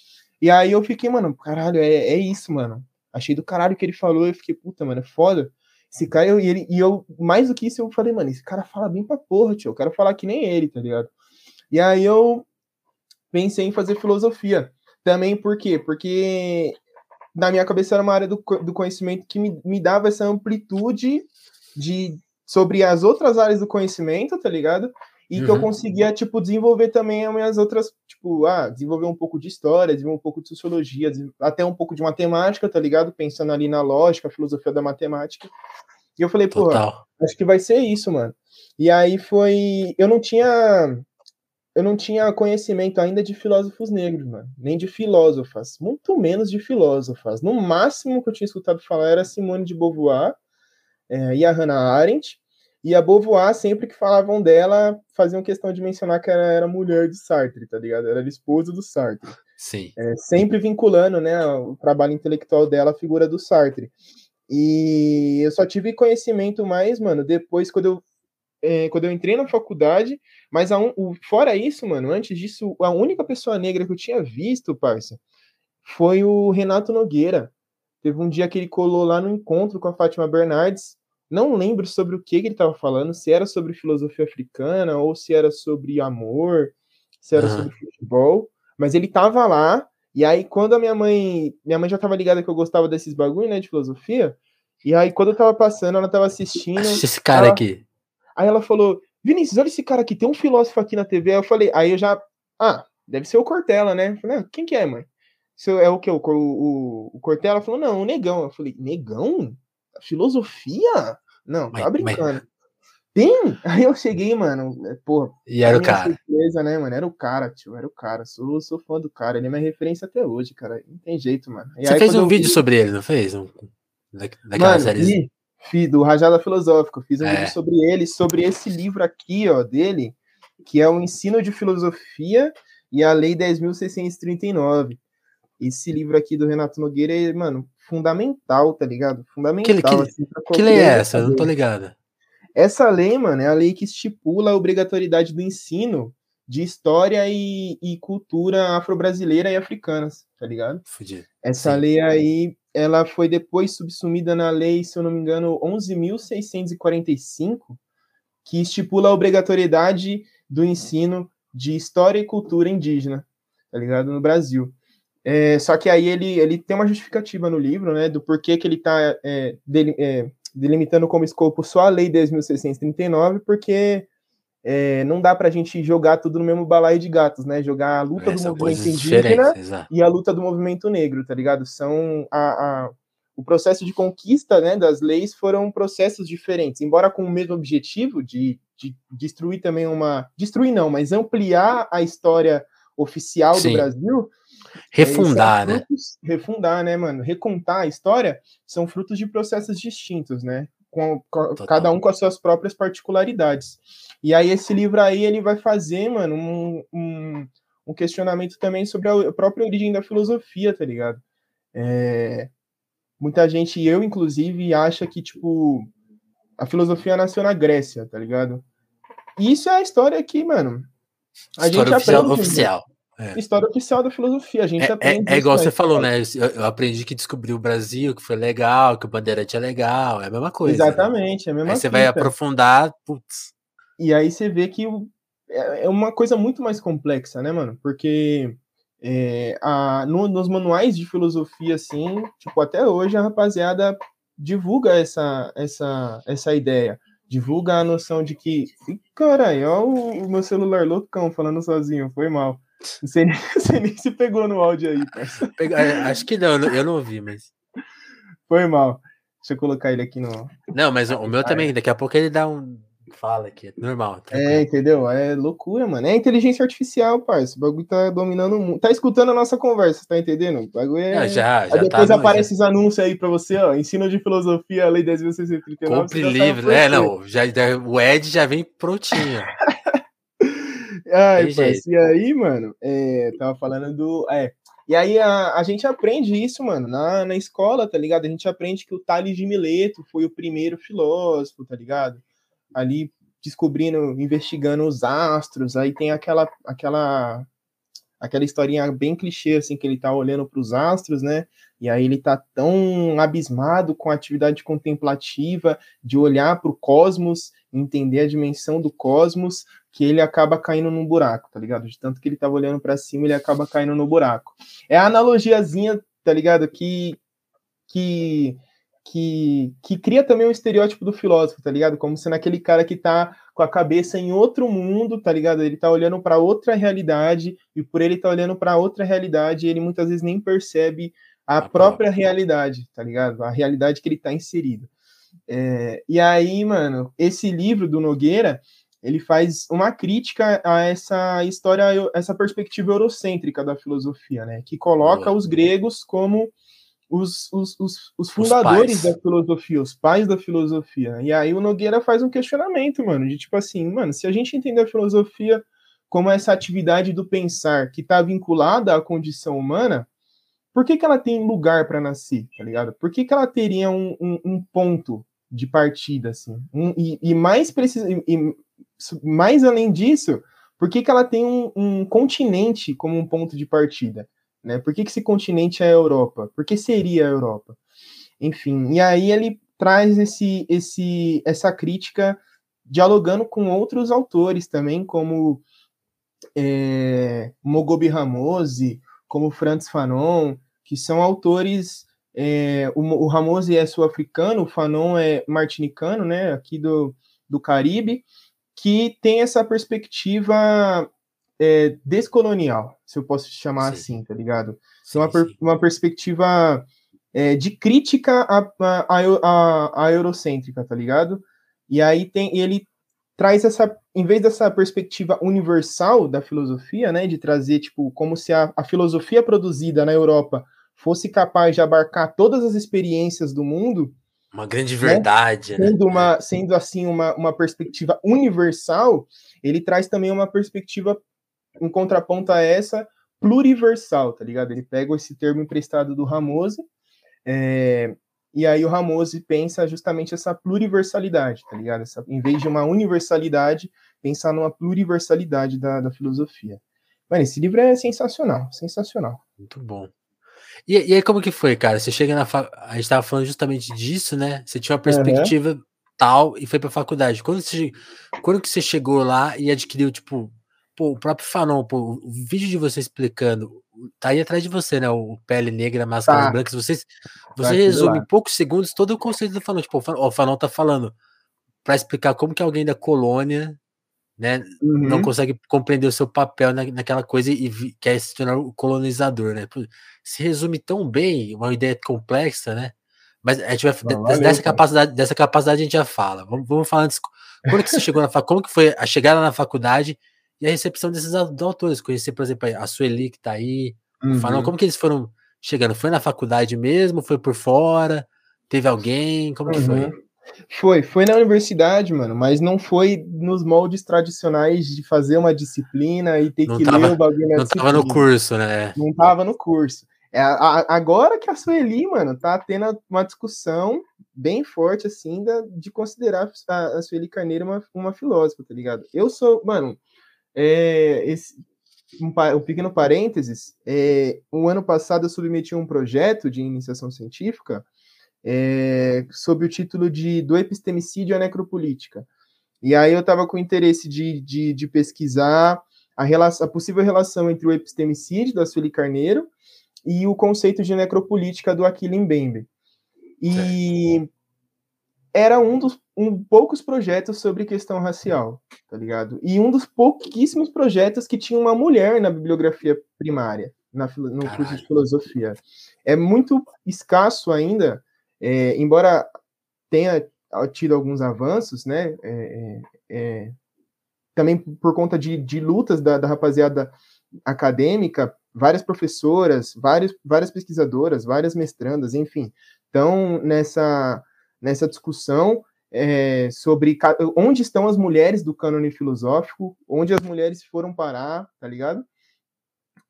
E aí eu fiquei, mano, caralho, é, é isso, mano. Achei do caralho que ele falou, eu fiquei, puta, mano, é foda. Esse cara, eu, e, ele, e eu, mais do que isso, eu falei, mano, esse cara fala bem pra porra, tio. Eu quero falar que nem ele, tá ligado? E aí eu pensei em fazer filosofia. Também por quê? Porque na minha cabeça era uma área do, do conhecimento que me, me dava essa amplitude de sobre as outras áreas do conhecimento, tá ligado? E uhum. que eu uhum. conseguia, tipo, desenvolver também as minhas outras, tipo, ah, desenvolver um pouco de história, desenvolver um pouco de sociologia, até um pouco de matemática, tá ligado? Pensando ali na lógica, filosofia da matemática. E eu falei, pô, acho que vai ser isso, mano. E aí foi. Eu não tinha. Eu não tinha conhecimento ainda de filósofos negros, mano. Nem de filósofas. Muito menos de filósofas. No máximo que eu tinha escutado falar era Simone de Beauvoir é, e a Hannah Arendt. E a Beauvoir, sempre que falavam dela, faziam questão de mencionar que ela era mulher de Sartre, tá ligado? Ela era esposa do Sartre. Sim. É, sempre vinculando, né, o trabalho intelectual dela à figura do Sartre. E eu só tive conhecimento mais, mano, depois quando eu, é, quando eu entrei na faculdade. Mas um, o, fora isso, mano, antes disso, a única pessoa negra que eu tinha visto, parça, foi o Renato Nogueira. Teve um dia que ele colou lá no encontro com a Fátima Bernardes. Não lembro sobre o que, que ele estava falando, se era sobre filosofia africana ou se era sobre amor, se era uhum. sobre futebol. Mas ele tava lá e aí, quando a minha mãe. Minha mãe já tava ligada que eu gostava desses bagulho, né? De filosofia. E aí, quando eu tava passando, ela tava assistindo. Esse cara ela, aqui. Aí ela falou: Vinícius, olha esse cara aqui, tem um filósofo aqui na TV. Aí eu falei, aí eu já. Ah, deve ser o Cortella, né? Eu falei, ah, quem que é, mãe? Isso é o que? O, o, o Cortella? Falou, não, o Negão. Eu falei, Negão? Filosofia? Não, tá brincando. Mas... Tem? Aí eu cheguei, mano, é, porra. E era o cara. Surpresa, né, mano? Era o cara, tio, era o cara. Sou, sou fã do cara, ele é minha referência até hoje, cara. Não tem jeito, mano. E Você aí, fez um vídeo vi... sobre ele, não fez? Um... Daquela mano, série. Fiz, do Rajada Filosófico. Fiz um é. vídeo sobre ele, sobre esse livro aqui, ó, dele, que é o Ensino de Filosofia e a Lei 10.639. Esse livro aqui do Renato Nogueira é, mano, fundamental, tá ligado? Fundamental. Que, que, assim, que lei é essa? Eu não tô ligado. Essa lei, mano, é a lei que estipula a obrigatoriedade do ensino de história e, e cultura afro-brasileira e africanas, tá ligado? Fudido. Essa Sim. lei aí, ela foi depois subsumida na lei, se eu não me engano, 11.645, que estipula a obrigatoriedade do ensino de história e cultura indígena, tá ligado? No Brasil. É, só que aí ele, ele tem uma justificativa no livro, né, do porquê que ele tá é, é, delimitando como escopo só a Lei 10.639, porque é, não dá para a gente jogar tudo no mesmo balaio de gatos, né? Jogar a luta do movimento indígena e a luta do movimento negro, tá ligado? São a, a, o processo de conquista né, das leis foram processos diferentes, embora com o mesmo objetivo de, de destruir também uma. Destruir não, mas ampliar a história oficial Sim. do Brasil. Refundar, né? Frutos, refundar, né, mano? Recontar a história são frutos de processos distintos, né? Com, com cada um com as suas próprias particularidades. E aí esse livro aí ele vai fazer, mano, um, um, um questionamento também sobre a própria origem da filosofia, tá ligado? É, muita gente, eu inclusive, acha que, tipo, a filosofia nasceu na Grécia, tá ligado? E isso é a história que, mano, a história gente oficial, aprende, oficial. É. História oficial da filosofia, a gente é, aprende. É, é igual você falou, né? Eu, eu, aprendi que descobriu o Brasil, que foi legal, que o Bandeirante é legal, é a mesma coisa. Né? Exatamente, né? é a mesma Aí você vai aprofundar, putz. E aí você vê que o, é, é uma coisa muito mais complexa, né, mano? Porque é, a, no, nos manuais de filosofia, assim, tipo, até hoje a rapaziada divulga essa, essa, essa ideia divulga a noção de que. Caralho, olha o, o meu celular loucão falando sozinho, foi mal. Não sei, não sei nem se pegou no áudio aí, parceiro. É, acho que não, eu não ouvi, mas. Foi mal. Deixa eu colocar ele aqui no. Não, mas o meu também, daqui a pouco ele dá um fala aqui, é normal. Tranquilo. É, entendeu? É loucura, mano. É inteligência artificial, parça. O bagulho tá dominando o mundo. Tá escutando a nossa conversa, tá entendendo? O bagulho é. Não, já, já aí depois tá aparece os anúncios aí pra você, ó. Ensino de filosofia, lei 10.639. Compre livro. É, não. Já, o Ed já vem prontinho. Ai. E aí, mano, é, tava falando do. É, e aí a, a gente aprende isso, mano, na, na escola, tá ligado? A gente aprende que o Tales de Mileto foi o primeiro filósofo, tá ligado? ali descobrindo, investigando os astros, aí tem aquela aquela aquela historinha bem clichê assim que ele tá olhando para os astros, né? E aí ele tá tão abismado com a atividade contemplativa de olhar para o cosmos, entender a dimensão do cosmos, que ele acaba caindo num buraco, tá ligado? De tanto que ele tava olhando para cima, ele acaba caindo no buraco. É a analogiazinha, tá ligado? Que que que, que cria também um estereótipo do filósofo, tá ligado? Como sendo aquele cara que tá com a cabeça em outro mundo, tá ligado? Ele tá olhando para outra realidade e por ele tá olhando para outra realidade, ele muitas vezes nem percebe a, própria realidade, tá ligado? A realidade que ele tá inserido. É, e aí, mano, esse livro do Nogueira, ele faz uma crítica a essa história, essa perspectiva eurocêntrica da filosofia, né? Que coloca os gregos como os, os, os, os fundadores da filosofia, os pais da filosofia. E aí o Nogueira faz um questionamento, mano, de tipo assim, mano, se a gente entender a filosofia como essa atividade do pensar que está vinculada à condição humana, por que, que ela tem lugar para nascer, tá ligado? Por que, que ela teria um, um, um ponto de partida, assim? Um, e, e, mais preciso, e, mais além disso, por que, que ela tem um, um continente como um ponto de partida? Né? Por que, que esse continente é a Europa? Por que seria a Europa? Enfim, e aí ele traz esse, esse, essa crítica dialogando com outros autores também, como é, Mogobe Ramose, como Franz Fanon, que são autores. É, o, o Ramose é sul-africano, o Fanon é martinicano, né, aqui do, do Caribe, que tem essa perspectiva é, descolonial, se eu posso chamar sim. assim, tá ligado? Sim, uma, per, uma perspectiva é, de crítica à, à, à, à, eurocêntrica, tá ligado? E aí tem ele traz essa, em vez dessa perspectiva universal da filosofia, né, de trazer tipo como se a, a filosofia produzida na Europa fosse capaz de abarcar todas as experiências do mundo, uma grande verdade, né? Sendo, uma, sendo assim uma, uma perspectiva universal, ele traz também uma perspectiva em contraponto a essa, pluriversal, tá ligado? Ele pega esse termo emprestado do Ramose, é, e aí o Ramose pensa justamente essa pluriversalidade, tá ligado? Essa, em vez de uma universalidade, pensar numa pluriversalidade da, da filosofia. Mano, esse livro é sensacional, sensacional. Muito bom. E, e aí, como que foi, cara? Você chega na. Fa... A gente tava falando justamente disso, né? Você tinha uma perspectiva uhum. tal e foi pra faculdade. Quando, você... Quando que você chegou lá e adquiriu, tipo, pô, o próprio Fanon, pô, o vídeo de você explicando, tá aí atrás de você, né? O pele negra, máscaras tá. brancas. Você, você tá resume em poucos segundos todo o conceito do Fanon. Tipo, o Fanon tá falando para explicar como que alguém da colônia, né, uhum. não consegue compreender o seu papel na, naquela coisa e, e quer se tornar o colonizador, né? Se resume tão bem, uma ideia complexa, né? Mas a gente vai, não, valeu, dessa, capacidade, dessa capacidade a gente já fala. Vamos, vamos falar antes. Quando que você chegou na faculdade? Como que foi a chegada na faculdade e a recepção desses autores. Conhecer, por exemplo, a Sueli, que tá aí, uhum. o Fanão, como que eles foram chegando? Foi na faculdade mesmo? Foi por fora? Teve alguém? Como que foi? Uhum. Foi, foi na universidade, mano, mas não foi nos moldes tradicionais de fazer uma disciplina e ter não que tava, ler o bagulho na Não disciplina. tava no curso, né? Não tava no curso. É, a, agora que a Sueli, mano, tá tendo uma discussão bem forte, assim, da, de considerar a, a Sueli Carneiro uma, uma filósofa, tá ligado? Eu sou, mano, é, esse, um, um, pequeno parênteses, é, um ano passado eu submeti um projeto de iniciação científica é, sob o título de Do Epistemicídio à Necropolítica. E aí eu estava com interesse de, de, de pesquisar a, relação, a, possível relação entre o epistemicídio da Sueli Carneiro e o conceito de necropolítica do Aquile Mbembe. E era um dos um, poucos projetos sobre questão racial, tá ligado? E um dos pouquíssimos projetos que tinha uma mulher na bibliografia primária, na, no Caralho. curso de filosofia. É muito escasso ainda, é, embora tenha tido alguns avanços, né? É, é, é, também por conta de, de lutas da, da rapaziada acadêmica, várias professoras, várias, várias pesquisadoras, várias mestrandas, enfim, estão nessa nessa discussão é, sobre onde estão as mulheres do cânone filosófico, onde as mulheres foram parar, tá ligado?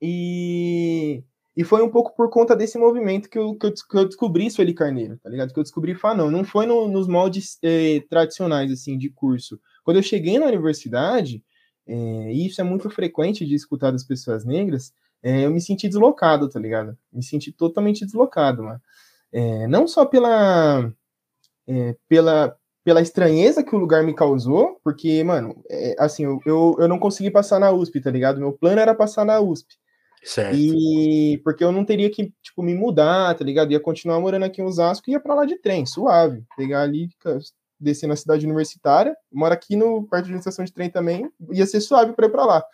E, e foi um pouco por conta desse movimento que eu, que eu, que eu descobri Sueli Carneiro, tá ligado? Que eu descobri Fanon. Não foi no, nos moldes eh, tradicionais, assim, de curso. Quando eu cheguei na universidade, eh, e isso é muito frequente de escutar das pessoas negras, eh, eu me senti deslocado, tá ligado? Me senti totalmente deslocado, mano. não só pela é, pela, pela estranheza que o lugar me causou, porque, mano, é, assim, eu, eu, eu não consegui passar na USP, tá ligado? Meu plano era passar na USP. Certo. E porque eu não teria que, tipo, me mudar, tá ligado? Ia continuar morando aqui em Osasco e ia pra lá de trem, suave. Pegar ali, descer na cidade universitária, mora aqui no perto de estação de trem também, ia ser suave para ir para lá.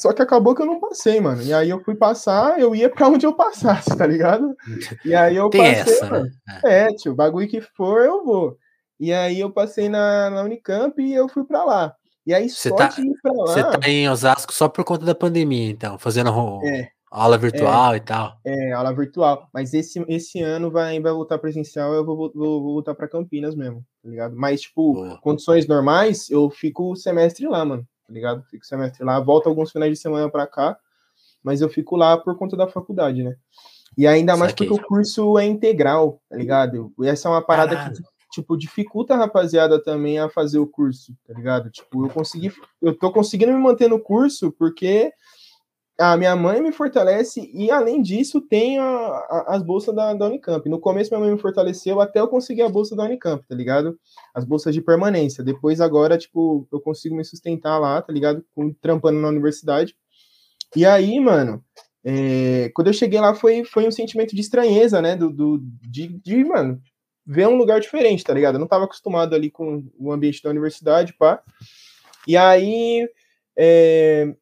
Só que acabou que eu não passei, mano. E aí eu fui passar, eu ia para onde eu passasse, tá ligado? E aí eu Tem passei, essa, né? É, tio, bagulho que for, eu vou. E aí eu passei na, na Unicamp e eu fui para lá. E aí só tá, de ir pra lá. Você tá em Osasco só por conta da pandemia, então, fazendo é, Aula virtual é, e tal. É, aula virtual. Mas esse, esse ano vai, vai voltar presencial, eu vou, vou, vou voltar para Campinas mesmo, tá ligado? Mas, tipo, Boa. condições normais, eu fico o semestre lá, mano, tá ligado? Fico semestre lá, volto alguns finais de semana para cá, mas eu fico lá por conta da faculdade, né? E ainda mais porque o curso é integral, tá ligado? E essa é uma parada Caralho. que, tipo, dificulta a rapaziada também a fazer o curso, tá ligado? Tipo, eu consegui, eu tô conseguindo me manter no curso porque a minha mãe me fortalece e, além disso, tem a, a, as bolsas da, da, Unicamp. No começo, minha mãe me fortaleceu até eu conseguir a bolsa da Unicamp, tá ligado? As bolsas de permanência. Depois, agora, tipo, eu consigo me sustentar lá, tá ligado? Com, trampando na universidade. E aí, mano, é, quando eu cheguei lá, foi, foi um sentimento de estranheza, né? Do, do, de, de, mano, ver um lugar diferente, tá ligado? Eu não tava acostumado ali com o ambiente da universidade, pá. E aí. É,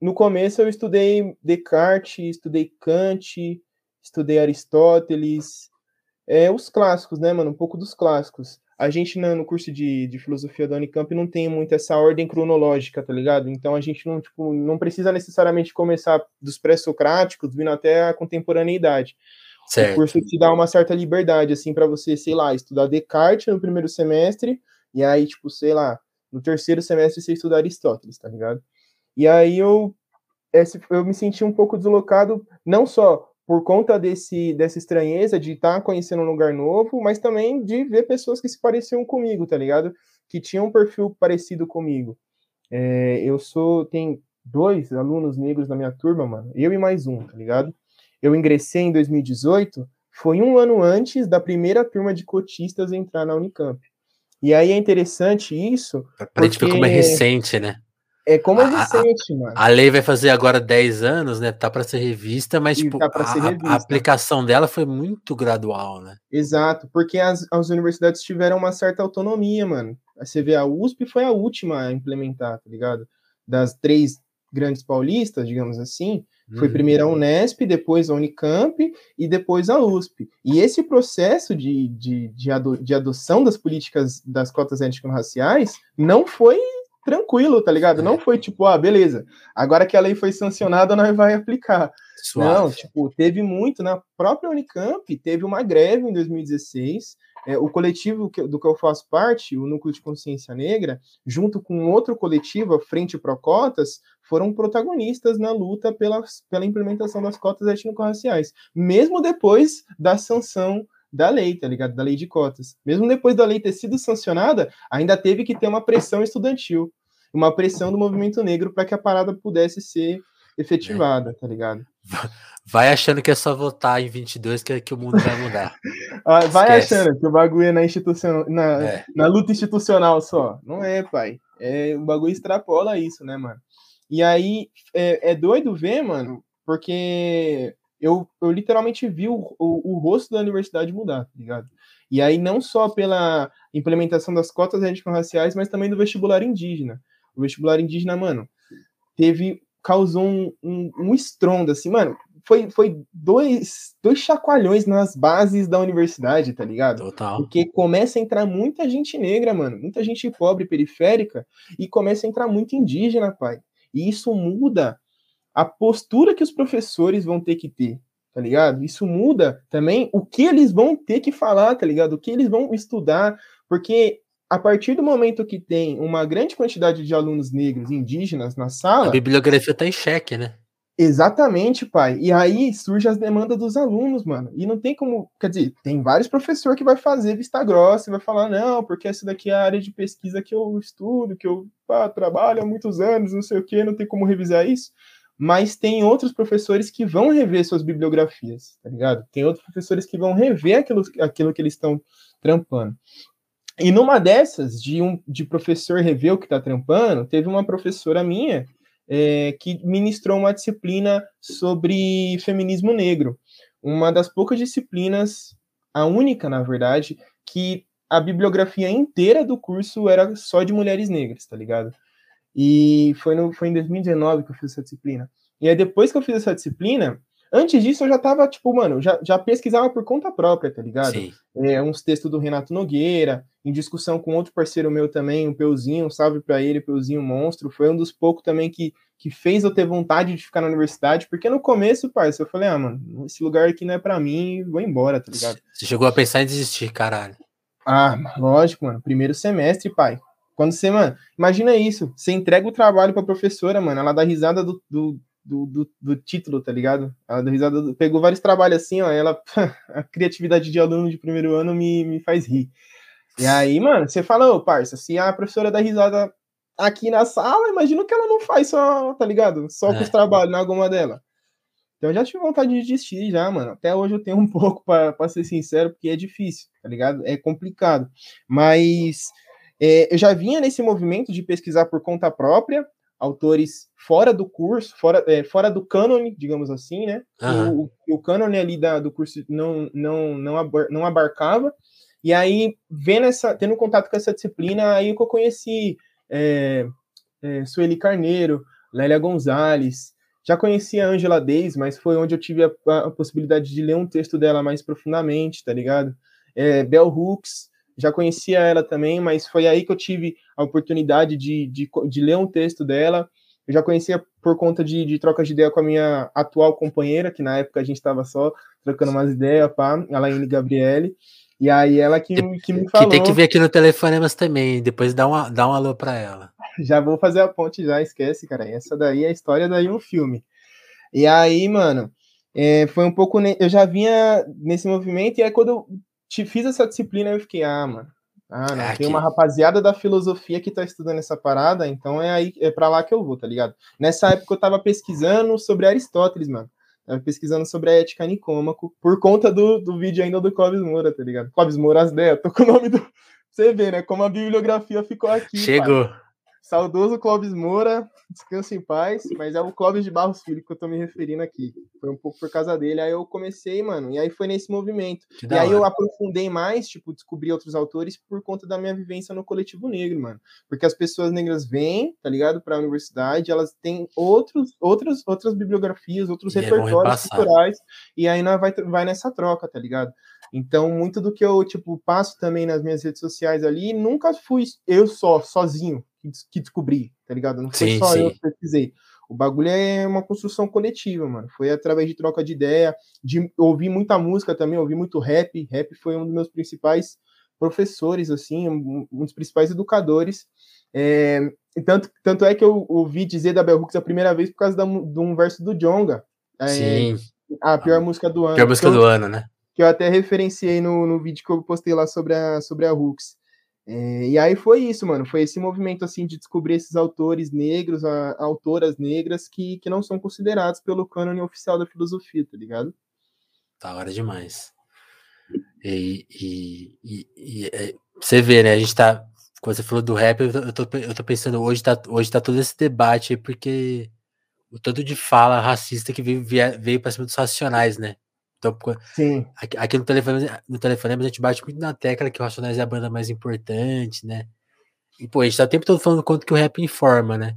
no começo eu estudei Descartes, estudei Kant, estudei Aristóteles, é, os clássicos, né, mano? Um pouco dos clássicos. A gente no curso de, de filosofia da Unicamp não tem muito essa ordem cronológica, tá ligado? Então a gente não, tipo, não precisa necessariamente começar dos pré-socráticos, vindo até a contemporaneidade. Certo. O curso te dá uma certa liberdade, assim, para você, sei lá, estudar Descartes no primeiro semestre, e aí, tipo, sei lá, no terceiro semestre você estudar Aristóteles, tá ligado? E aí eu, eu me senti um pouco deslocado, não só por conta desse, dessa estranheza de estar tá conhecendo um lugar novo, mas também de ver pessoas que se pareciam comigo, tá ligado? Que tinham um perfil parecido comigo. É, eu sou, tem dois alunos negros na minha turma, mano, eu e mais um, tá ligado? Eu ingressei em 2018, foi um ano antes da primeira turma de cotistas entrar na Unicamp. E aí é interessante isso. Pra gente ver como é recente, né? É como é recente, mano. A lei vai fazer agora 10 anos, né? Tá para ser revista, mas tipo, tá a, revista. a, aplicação dela foi muito gradual, né? Exato, porque as, as universidades tiveram uma certa autonomia, mano. Você vê, a USP foi a última a implementar, tá ligado? Das três grandes paulistas, digamos assim, foi uhum. primeiro a Unesp, depois a Unicamp e depois a USP. E esse processo de, de, de, ado, de adoção das políticas das cotas étnico-raciais não foi tranquilo, tá ligado? Não foi tipo, ah, beleza, agora que a lei foi sancionada, nós vai aplicar. Suave. Não, tipo, teve muito, na própria Unicamp, teve uma greve em 2016, é, o coletivo que, do que eu faço parte, o Núcleo de Consciência Negra, junto com outro coletivo, a Frente Pro Cotas, foram protagonistas na luta pela, pela implementação das cotas étnico-raciais, mesmo depois da sanção da lei, tá ligado? Da lei de cotas. Mesmo depois da lei ter sido sancionada, ainda teve que ter uma pressão estudantil, uma pressão do movimento negro para que a parada pudesse ser efetivada, tá ligado? Vai achando que é só votar em 22 que, que o mundo vai mudar. Ah, vai Esquece. achando que o bagulho é na, institucional, na, é. na luta institucional só. Não é, pai. É, o bagulho extrapola isso, né, mano? E aí é, é doido ver, mano, porque eu, eu literalmente vi o, o, o, rosto da universidade mudar, tá ligado? E aí, não só pela implementação das cotas étnico-raciais, mas também do vestibular indígena. O vestibular indígena, mano, teve. causou um, um, um estrondo, assim, mano. Foi, foi dois, dois chacoalhões nas bases da universidade, tá ligado? Total. Porque começa a entrar muita gente negra, mano, muita gente pobre, periférica, e começa a entrar muito indígena, pai. E isso muda a postura que os professores vão ter que ter, tá ligado? Isso muda também o que eles vão ter que falar, tá ligado? O que eles vão estudar, porque a partir do momento que tem uma grande quantidade de alunos negros indígenas na sala. A bibliografia tá em xeque, né? Exatamente, pai. E aí surge as demandas dos alunos, mano. E não tem como. Quer dizer, tem vários professores que vai fazer vista grossa e vai falar, não, porque essa daqui é a área de pesquisa que eu estudo, que eu pá, trabalho há muitos anos, não sei o quê, não tem como revisar isso mas tem outros professores que vão rever suas bibliografias, tá ligado? Tem outros professores que vão rever aquilo, aquilo que eles estão trampando. E numa dessas, de um de professor rever o que está trampando, teve uma professora minha, é, que ministrou uma disciplina sobre feminismo negro. Uma das poucas disciplinas, a única, na verdade, que a bibliografia inteira do curso era só de mulheres negras, tá ligado? E foi, no, foi em 2019 que eu fiz essa disciplina. E aí, depois que eu fiz essa disciplina, Antes disso, eu já tava, tipo, mano, já, já pesquisava por conta própria, tá ligado? Sim. É, uns textos do Renato Nogueira, em discussão com outro parceiro meu também, o Peuzinho, um salve para ele, Peuzinho Monstro. Foi um dos poucos também que, que fez eu ter vontade de ficar na universidade, porque no começo, parça, eu falei, ah, mano, esse lugar aqui não é para mim, vou embora, tá ligado? Você chegou a pensar em desistir, caralho. Ah, lógico, mano. Primeiro semestre, pai. Quando você, mano, imagina isso. Você entrega o trabalho pra professora, mano. Ela dá risada do, do, do, do, do, título, tá ligado? Ela deu risada, pegou vários trabalhos assim, ó, ela, a criatividade de aluno de primeiro ano me, me faz rir. E aí, mano, você fala, ô, parça, se a professora dá risada aqui na sala, imagina que ela não faz só, tá ligado? Só é. com os trabalhos, na alguma dela. Então eu já tive vontade de desistir já, mano. Até hoje eu tenho um pouco, para ser sincero, porque é difícil, tá ligado? É complicado. Mas é, eu já vinha nesse movimento de pesquisar por conta própria, autores fora do curso, fora, é, fora do cânone, digamos assim, né? Uhum. O, o cânone ali da, do curso não, não, não, abar, não abarcava. E aí, vendo essa, tendo contato com essa disciplina, aí que eu conheci é, é, Sueli Carneiro, Lélia Gonzalez, já conhecia a Angela Days, mas foi onde eu tive a, a, possibilidade de ler um texto dela mais profundamente, tá ligado? É, Bell Hooks, já conhecia ela também, mas foi aí que eu tive a oportunidade de, de, de ler um texto dela. Eu já conhecia por conta de, de trocas de ideia com a minha atual companheira, que na época a gente estava só trocando umas ideias, pá, a Laine Gabriele. E aí ela que, que me falou. Que tem que vir aqui no Telefonemas também, depois dá, uma, dá um alô para ela. Já vou fazer a ponte já, esquece, cara. Essa daí é a história daí um filme. E aí, mano, é, foi um pouco. Eu já vinha nesse movimento, e aí quando eu te fiz essa disciplina, eu fiquei, ah, mano. Ah, não, é tem uma rapaziada da filosofia que tá estudando essa parada, então é aí, é para lá que eu vou, tá ligado? Nessa época eu tava pesquisando sobre Aristóteles, mano. Tava pesquisando sobre a ética nicômaco, por conta do, do vídeo ainda do Clóvis Moura, tá ligado? Clóvis Moura, as ideias, tô com o nome do. Você vê, né? Como a bibliografia ficou aqui. Chegou. Pai. Saudoso Clóvis Moura, descanse em paz, mas é o Clóvis de Barros Filho que eu tô me referindo aqui. Foi um pouco por causa dele. Aí eu comecei, mano, e aí foi nesse movimento. Que e aí eu aprofundei mais, tipo, descobri outros autores por conta da minha vivência no coletivo negro, mano. Porque as pessoas negras vêm, tá ligado, pra universidade, elas têm outros, outras, outras bibliografias, outros e é repertórios é culturais, e aí nós vai, vai nessa troca, tá ligado? Então, muito do que eu, tipo, passo também nas minhas redes sociais ali, nunca fui eu só, sozinho, que, que descobri, tá ligado? Não foi sim, só sim. eu que pesquisei. O bagulho é uma construção coletiva, mano. Foi através de troca de ideia, de ouvir muita música também, ouvir muito rap. Rap foi um dos meus principais professores, assim, um dos principais educadores. É, tanto, tanto é que eu ouvi dizer da Bell Hooks a primeira vez por causa da, de um verso do Jonga. É, Sim. A pior música do ano. Pior música eu, do ano, né? Que eu até referenciei no, no vídeo que eu postei lá sobre a, sobre a Hooks. É, e aí foi isso, mano. Foi esse movimento assim de descobrir esses autores negros, a, autoras negras que, que não são considerados pelo cânone oficial da filosofia, tá ligado? Da hora demais. E, e, e, e é, você vê, né? A gente tá. Quando você falou do rap, eu tô, eu tô pensando, hoje tá, hoje tá todo esse debate aí, porque o tanto de fala racista que veio, veio pra cima dos racionais, né? Então, Sim. Aqui, no, telefone, no telefone a gente bate muito na tecla que o Racionais é a banda mais importante, né? E, pô, a gente tá o tempo todo falando quanto que o rap informa, né?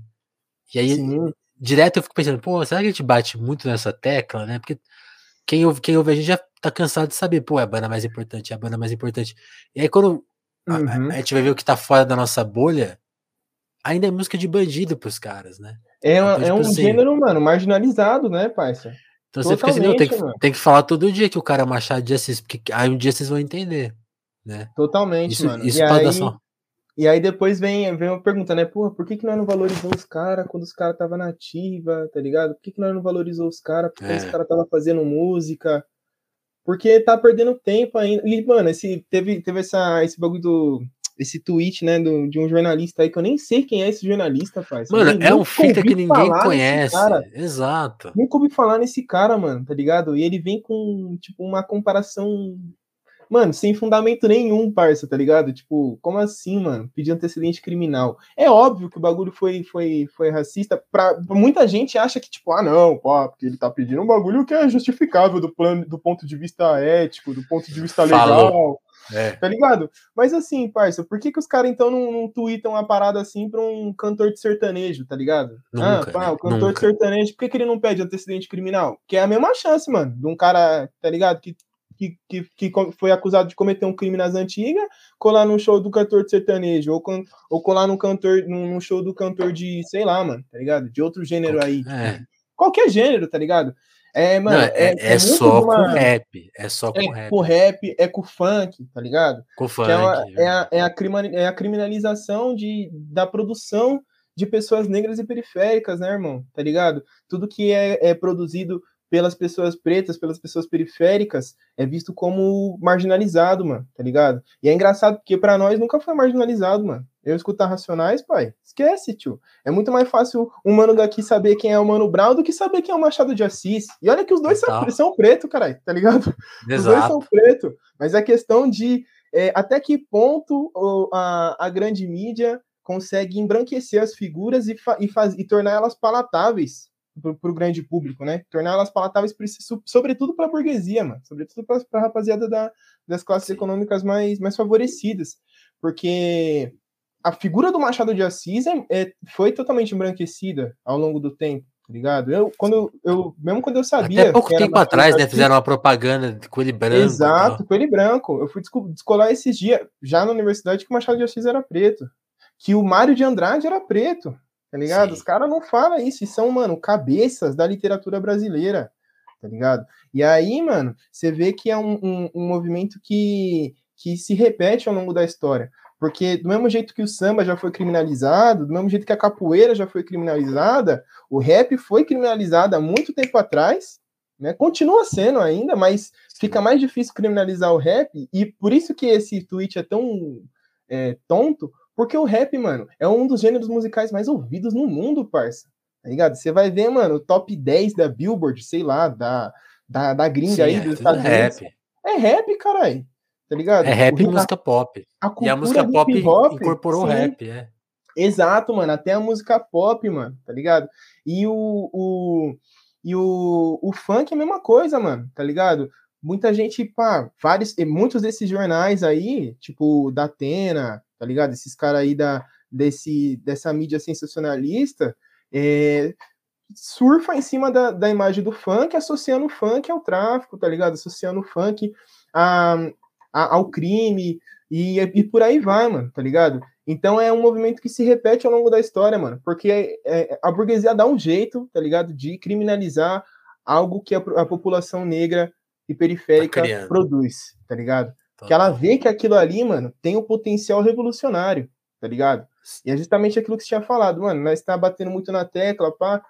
E aí, Sim. direto eu fico pensando, pô, será que a gente bate muito nessa tecla, né? Porque quem ouve, quem ouve a gente já tá cansado de saber, pô, é a banda mais importante, é a banda mais importante. E aí, quando uhum. a, a, gente vai ver o que tá fora da nossa bolha, ainda é música de bandido pros caras, né? É, então, tipo, é um assim, gênero, mano, marginalizado, né, parça? Então você fica assim, não, tem que, tem que falar todo dia que o cara é Machado de Assis, porque aí um dia vocês vão entender, né? Totalmente, isso, mano. Isso e, aí, e aí depois vem, vem uma pergunta, né? Porra, por que, que nós não valorizamos os caras quando os caras estavam na ativa, tá ligado? Por que, que nós não valorizou os caras porque é. os caras estavam fazendo música? Porque tá perdendo tempo ainda. E, mano, esse, teve, teve essa, esse bagulho do esse tweet, né, do, de um jornalista aí, que eu nem sei quem é esse jornalista, faz. Mano, é um fita que ninguém conhece. Exato. Nunca ouvi falar nesse cara, mano, tá ligado? E ele vem com, tipo, uma comparação Mano, sem fundamento nenhum, parça, tá ligado? Tipo, como assim, mano? Pedir antecedente criminal. É óbvio que o bagulho foi, foi, foi racista. Pra, muita gente acha que, tipo, ah, não, pô, porque ele tá pedindo um bagulho que é justificável do, plano, do ponto de vista ético, do ponto de vista Falou. É. Tá ligado? Mas assim, parça, por que, que os caras então não, não tweetam uma parada assim pra um cantor de sertanejo, tá ligado? Nunca, ah, pá, o cantor nunca. de sertanejo, por que, que ele não pede antecedente criminal? Que é a mesma chance, mano, de um cara, tá ligado? Que, que, que, que foi acusado de cometer um crime nas antigas, colar num show do cantor de sertanejo, ou, ou colar num cantor, num show do cantor de, sei lá, mano, tá ligado? De outro gênero aí. É. Qualquer gênero, tá ligado? É, mano, não, é, é, é só uma... com rap. É só com é rap. com rap, é com funk, tá ligado? Com funk. É, uma, é, a, é, a é a criminalização de, da produção de pessoas negras e periféricas, né, irmão? Tá ligado? Tudo que é, é produzido pelas pessoas pretas, pelas pessoas periféricas, é visto como marginalizado, mano, tá ligado? E é engraçado porque para nós nunca foi marginalizado, mano. Eu escutar Racionais, pai, esquece, tio. É muito mais fácil um mano daqui saber quem é o Mano Brown do que saber quem é o Machado de Assis. E olha que os dois são, são preto, caralho, tá ligado? Exato. Os dois são preto. Mas é questão de é, até que ponto a, a grande mídia consegue embranquecer as figuras e, e, faz, e tornar elas palatáveis para o grande público, né? Tornar elas palatáveis, sobretudo para a burguesia, mano. Sobretudo para a rapaziada da, das classes econômicas mais, mais favorecidas. Porque a figura do Machado de Assis é, é, foi totalmente embranquecida ao longo do tempo, tá ligado? Eu, quando eu, mesmo quando eu sabia. Até pouco tempo atrás, né? Fizeram uma propaganda com ele branco. Exato, com ele branco. Eu fui descolar esses dias, já na universidade, que o Machado de Assis era preto. Que o Mário de Andrade era preto tá ligado? Sim. Os caras não falam isso, e são, mano, cabeças da literatura brasileira, tá ligado? E aí, mano, você vê que é um, um, um movimento que, que se repete ao longo da história. Porque do mesmo jeito que o samba já foi criminalizado, do mesmo jeito que a capoeira já foi criminalizada, o rap foi criminalizado há muito tempo atrás, né? Continua sendo ainda, mas fica mais difícil criminalizar o rap, e por isso que esse tweet é tão é, tonto, porque o rap, mano, é um dos gêneros musicais mais ouvidos no mundo, parça. Tá ligado? Você vai ver, mano, o top 10 da Billboard, sei lá, da, da, da gringa Sim, aí é dos Estados Unidos. Rap. É rap, caralho. Tá ligado? É rap e música pop. A e a música pop incorporou o rap, é. Exato, mano. Até a música pop, mano, tá ligado? E o, o, e o, o funk é a mesma coisa, mano, tá ligado? Muita gente, pá, vários, muitos desses jornais aí, tipo da Atena, tá ligado? Esses caras aí da, desse, dessa mídia sensacionalista é, surfa em cima da, da imagem do funk, associando o funk ao tráfico, tá ligado? Associando o funk a, a, ao crime e, e por aí vai, mano, tá ligado? Então é um movimento que se repete ao longo da história, mano, porque é, é, a burguesia dá um jeito, tá ligado, de criminalizar algo que a, a população negra e periférica tá produz, tá ligado? Que ela vê que aquilo ali, mano, tem um potencial revolucionário, tá ligado? E é justamente aquilo que você tinha falado, mano. Nós está batendo muito na tecla, pá.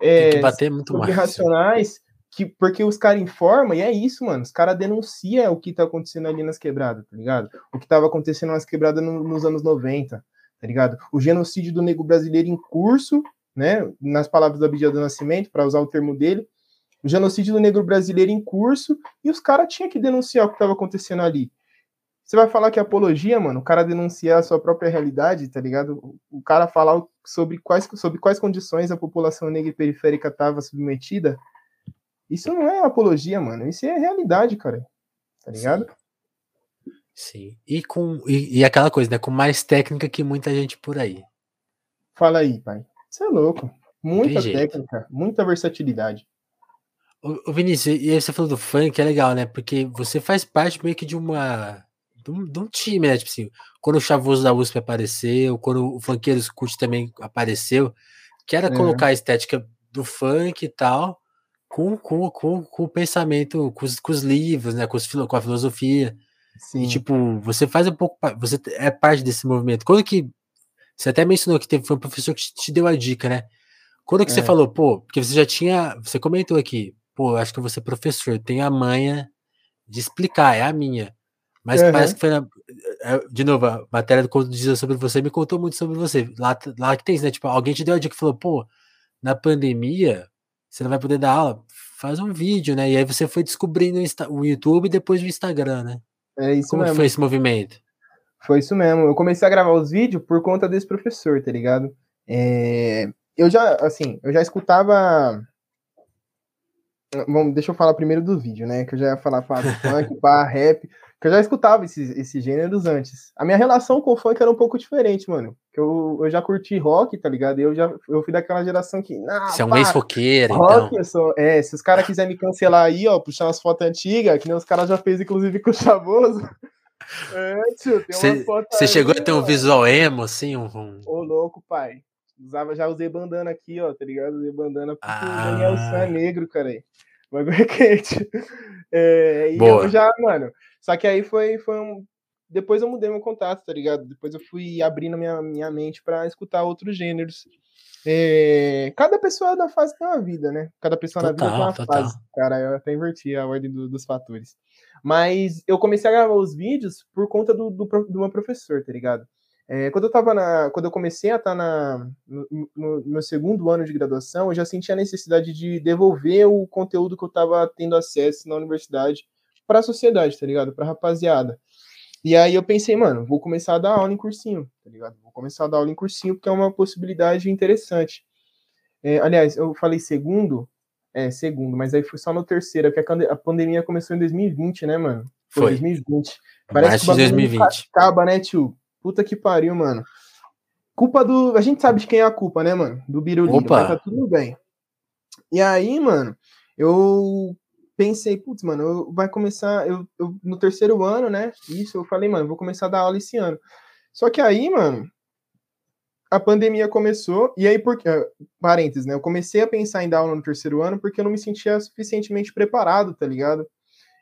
É, tem que bater muito mais. Racionais, que, porque os caras informam, e é isso, mano. Os caras denunciam o que tá acontecendo ali nas quebradas, tá ligado? O que tava acontecendo nas quebradas no, nos anos 90, tá ligado? O genocídio do negro brasileiro em curso, né? Nas palavras do Abdiel do Nascimento, para usar o termo dele, o genocídio do negro brasileiro em curso, e os caras tinham que denunciar o que estava acontecendo ali. Você vai falar que é apologia, mano, o cara denunciar a sua própria realidade, tá ligado? O cara falar sobre quais, sobre quais condições a população negra e periférica estava submetida, isso não é apologia, mano, isso é realidade, cara. Tá ligado? Sim. Sim. E com e, e aquela coisa, né, com mais técnica que muita gente por aí. Fala aí, pai. Você é louco. Muita técnica, muita versatilidade. O Vinícius, e aí você falou do funk, é legal, né? Porque você faz parte meio que de uma. de um, de um time, né? Tipo assim, quando o Chavoso da USP apareceu, quando o Funkeiros Cult também apareceu, que era é. colocar a estética do funk e tal, com, com, com, com o pensamento, com os, com os livros, né? Com, os, com a filosofia. Sim. E, tipo, você faz um pouco. Você é parte desse movimento. Quando que. Você até mencionou que teve, foi um professor que te deu a dica, né? Quando que é. você falou, pô, porque você já tinha. Você comentou aqui, pô, acho que eu vou ser professor, tenho a manha de explicar, é a minha. Mas uhum. parece que foi na. É, de novo, a matéria do Conto diz sobre você me contou muito sobre você. Lá, lá que tem isso, né? Tipo, alguém te deu a dica e falou, pô, na pandemia, você não vai poder dar aula, faz um vídeo, né? E aí você foi descobrindo o YouTube e depois o Instagram, né? É isso Como mesmo. foi esse movimento? Foi isso mesmo. Eu comecei a gravar os vídeos por conta desse professor, tá ligado? É... Eu já, assim, eu já escutava. Bom, deixa eu falar primeiro do vídeo, né? Que eu já ia falar para funk, para rap, que eu já escutava esses, esses gêneros antes. A minha relação com o funk era um pouco diferente, mano. Eu, eu já curti rock, tá ligado? Eu já eu fui daquela geração que. Nah, Você é um ex-roqueiro, Rock, então. sou. É, se os caras quiserem me cancelar aí, ó, puxar umas fotos antigas, que nem os caras já fez, inclusive, com o Chavoso. É, tio, tem Você chegou a ter um visual emo, assim? Um, um- Ô, louco, pai. Usava, já usei bandana aqui, ó, tá ligado? Usei bandana porque Ah. o Daniel San é negro, cara. aí. O bagulho é quente. É, e Boa. eu já, mano. Só que aí foi, foi um. Depois eu mudei meu contato, tá ligado? Depois eu fui abrindo minha, minha mente pra escutar outros gêneros. É, cada pessoa da fase tem uma vida, né? Cada pessoa na vida tem Total, uma total. fase. Cara, eu até inverti a ordem do- dos fatores. Mas eu comecei a gravar os vídeos por conta do, do, do meu professor, tá ligado? É, quando eu tava na. Quando eu comecei a estar na, no, no meu segundo ano de graduação, eu já senti a necessidade de devolver o conteúdo que eu tava tendo acesso na universidade para a sociedade, tá ligado? Pra rapaziada. E aí eu pensei, mano, vou começar a dar aula em cursinho, tá ligado? Vou começar a dar aula em cursinho porque é uma possibilidade interessante. É, aliás, eu falei segundo, é, segundo, mas aí foi só no terceiro, porque a pandemia começou em 2020, né, mano? Foi. 2020. Março de o bagulho 2020. Acaba, né, tio? Puta que pariu, mano. Culpa do. A gente sabe de quem é a culpa, né, mano? Do Biruliro, Opa. tá tudo bem. E aí, mano, eu pensei, putz, mano, eu, vai começar. Eu, eu- no terceiro ano, né? Isso, eu falei, mano, vou começar a dar aula esse ano. Só que aí, mano, a pandemia começou, e aí, por, ah, parênteses, né? Eu comecei a pensar em dar aula no terceiro ano porque eu não me sentia suficientemente preparado, tá ligado?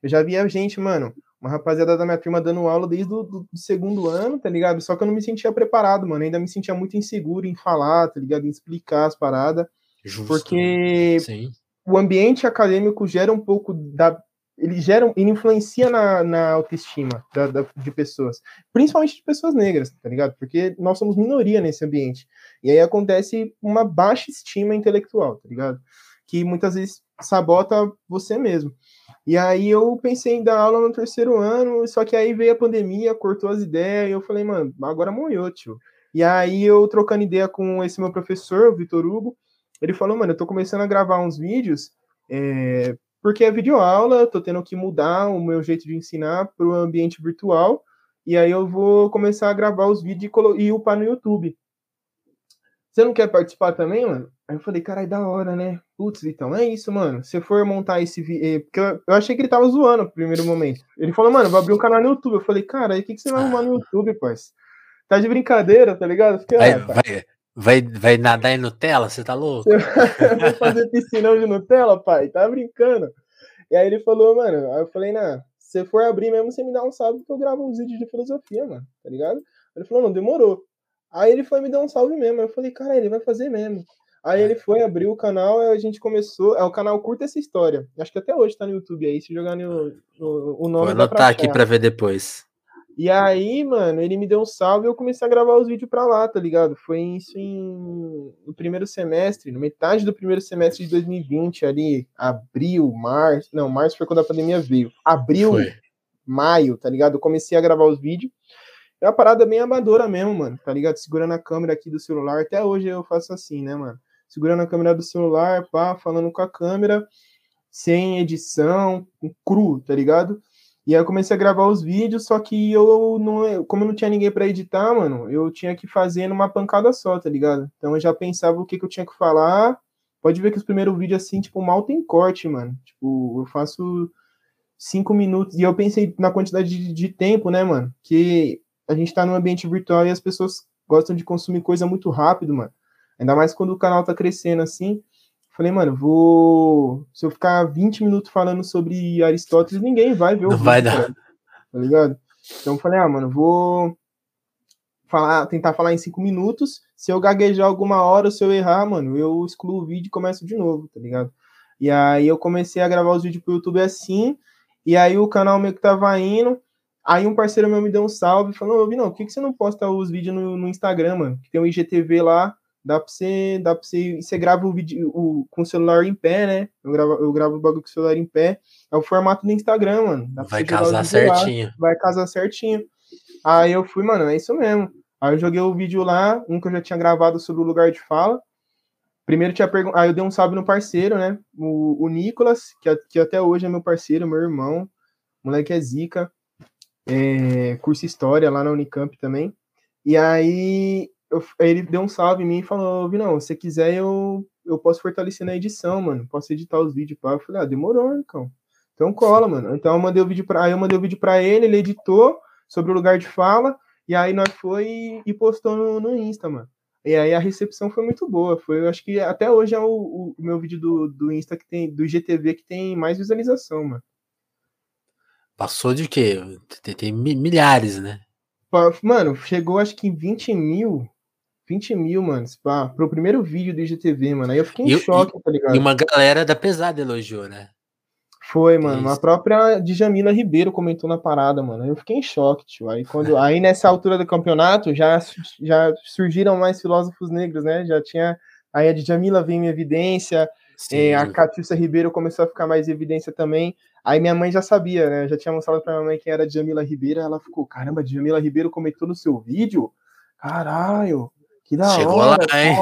Eu já via gente, mano, uma rapaziada da minha turma dando aula desde o do, do segundo ano, tá ligado? Só que eu não me sentia preparado, mano. Eu ainda me sentia muito inseguro em falar, tá ligado? Em explicar as paradas. Justo. Porque Sim. o ambiente acadêmico gera um pouco da. Ele gera, ele influencia na, na autoestima da, da- de pessoas, principalmente de pessoas negras, tá ligado? Porque nós somos minoria nesse ambiente. E aí acontece uma baixa estima intelectual, tá ligado? Que muitas vezes sabota você mesmo. E aí eu pensei em dar aula no terceiro ano, só que aí veio a pandemia, cortou as ideias, e eu falei, mano, agora moiou, tio. E aí eu trocando ideia com esse meu professor, o Vitor Hugo, ele falou, mano, eu tô começando a gravar uns vídeos, é, porque é videoaula, tô tendo que mudar o meu jeito de ensinar para o ambiente virtual, e aí eu vou começar a gravar os vídeos e, e upar no YouTube. Você não quer participar também, mano? Aí eu falei, caralho, da hora, né? Putz, então é isso, mano. Se for montar esse vídeo. Porque eu, eu achei que ele tava zoando no primeiro momento. Ele falou, mano, vou abrir um canal no YouTube. Eu falei, cara, aí o que, que você vai arrumar no YouTube, parça? Tá de brincadeira, tá ligado? Fiquei, Vai, ah, pai, vai, vai, vai nadar em Nutella? Você tá louco? Vou fazer piscinão de Nutella, pai? Tá brincando? E aí ele falou, mano, aí eu falei, nah, se for abrir mesmo, você me dá um salve que eu gravo uns vídeos de filosofia, mano, tá ligado? Ele falou, não, demorou. Aí ele foi me dar um salve mesmo. Eu falei, cara, ele vai fazer mesmo. Aí ele foi, abriu o canal, a gente começou. É o canal Curta Essa História. Acho que até hoje tá no YouTube aí. Se jogar no, no- o nome Vou dá pra anotar aqui pra ver depois. E aí, mano, ele me deu um salve e eu comecei a gravar os vídeos pra lá, tá ligado? Foi isso em no primeiro semestre, no metade do primeiro semestre de 2020, ali, abril, março. Não, março foi quando a pandemia veio. Abril, Foi. maio, tá ligado? Eu comecei a gravar os vídeos. É uma parada bem amadora mesmo, mano, tá ligado? Segurando a câmera aqui do celular. Até hoje eu faço assim, né, mano? Segurando a câmera do celular, pá, falando com a câmera, sem edição, cru, tá ligado? E aí eu comecei a gravar os vídeos, só que eu não, como eu não tinha ninguém pra editar, mano, eu tinha que fazer numa pancada só, tá ligado? Então eu já pensava o que, que eu tinha que falar. Pode ver que os primeiros vídeos assim, tipo, mal tem corte, mano. Tipo, eu faço cinco minutos. E eu pensei na quantidade de, de tempo, né, mano? Que a gente tá num ambiente virtual e as pessoas gostam de consumir coisa muito rápido, mano. Ainda mais quando o canal tá crescendo assim. Falei, mano, vou. Se eu ficar 20 minutos falando sobre Aristóteles, ninguém vai ver o Não vídeo, vai dar. cara. Tá ligado? Então eu falei, ah, mano, vou falar, tentar falar em 5 minutos. Se eu gaguejar alguma hora, se eu errar, mano, eu excluo o vídeo e começo de novo, tá ligado? E aí eu comecei a gravar os vídeos pro YouTube assim. E aí o canal meio que tava indo. Aí um parceiro meu me deu um salve, falou, ô Vinão, por que, que você não posta os vídeos no, no Instagram, mano? Que tem o IGTV lá, dá pra você, dá pra você, você grava o vídeo o, com o celular em pé, né? Eu gravo, eu gravo o bagulho com o celular em pé. É o formato do Instagram, mano. vai casar certinho. Lá, vai casar certinho. Aí eu fui, mano, é isso mesmo. Aí eu joguei o vídeo lá, um que eu já tinha gravado sobre o lugar de fala. Primeiro tinha perguntado, aí eu dei um salve no parceiro, né? O, o Nicolas, que, que até hoje é meu parceiro, meu irmão. O moleque é zica. É, curso História lá na Unicamp também. E aí eu, ele deu um salve em mim e falou, Vinão, se quiser eu, eu posso fortalecer na edição, mano. Posso editar os vídeos para Eu falei, ah, demorou, então. Então cola, mano. Então eu mandei o vídeo para eu mandei o vídeo para ele, ele editou sobre o lugar de fala, e aí nós foi e postou no, no Insta, mano. E aí a recepção foi muito boa. Foi, eu acho que até hoje é o, o, meu vídeo do, do Insta que tem, do GTV que tem mais visualização, mano. Passou de quê? Tem, tem milhares, né? Mano, chegou acho que em 20 mil. 20 mil, mano, pá, pro primeiro vídeo do IGTV, mano. Aí eu fiquei em e, choque, tá ligado? E uma galera da pesada elogiou, né? Foi, mano. A própria Djamila Ribeiro comentou na parada, mano. Eu fiquei em choque, tio. Aí, quando, aí nessa altura do campeonato já, já surgiram mais filósofos negros, né? Já tinha. Aí a Djamila veio em evidência, é, a Catiúcia Ribeiro começou a ficar mais em evidência também. Aí minha mãe já sabia, né? Já tinha mostrado pra minha mãe quem era Djamila Ribeiro. Ela ficou, caramba, Djamila Ribeiro comentou no seu vídeo? Caralho, que da Chegou hora. Lá, hein?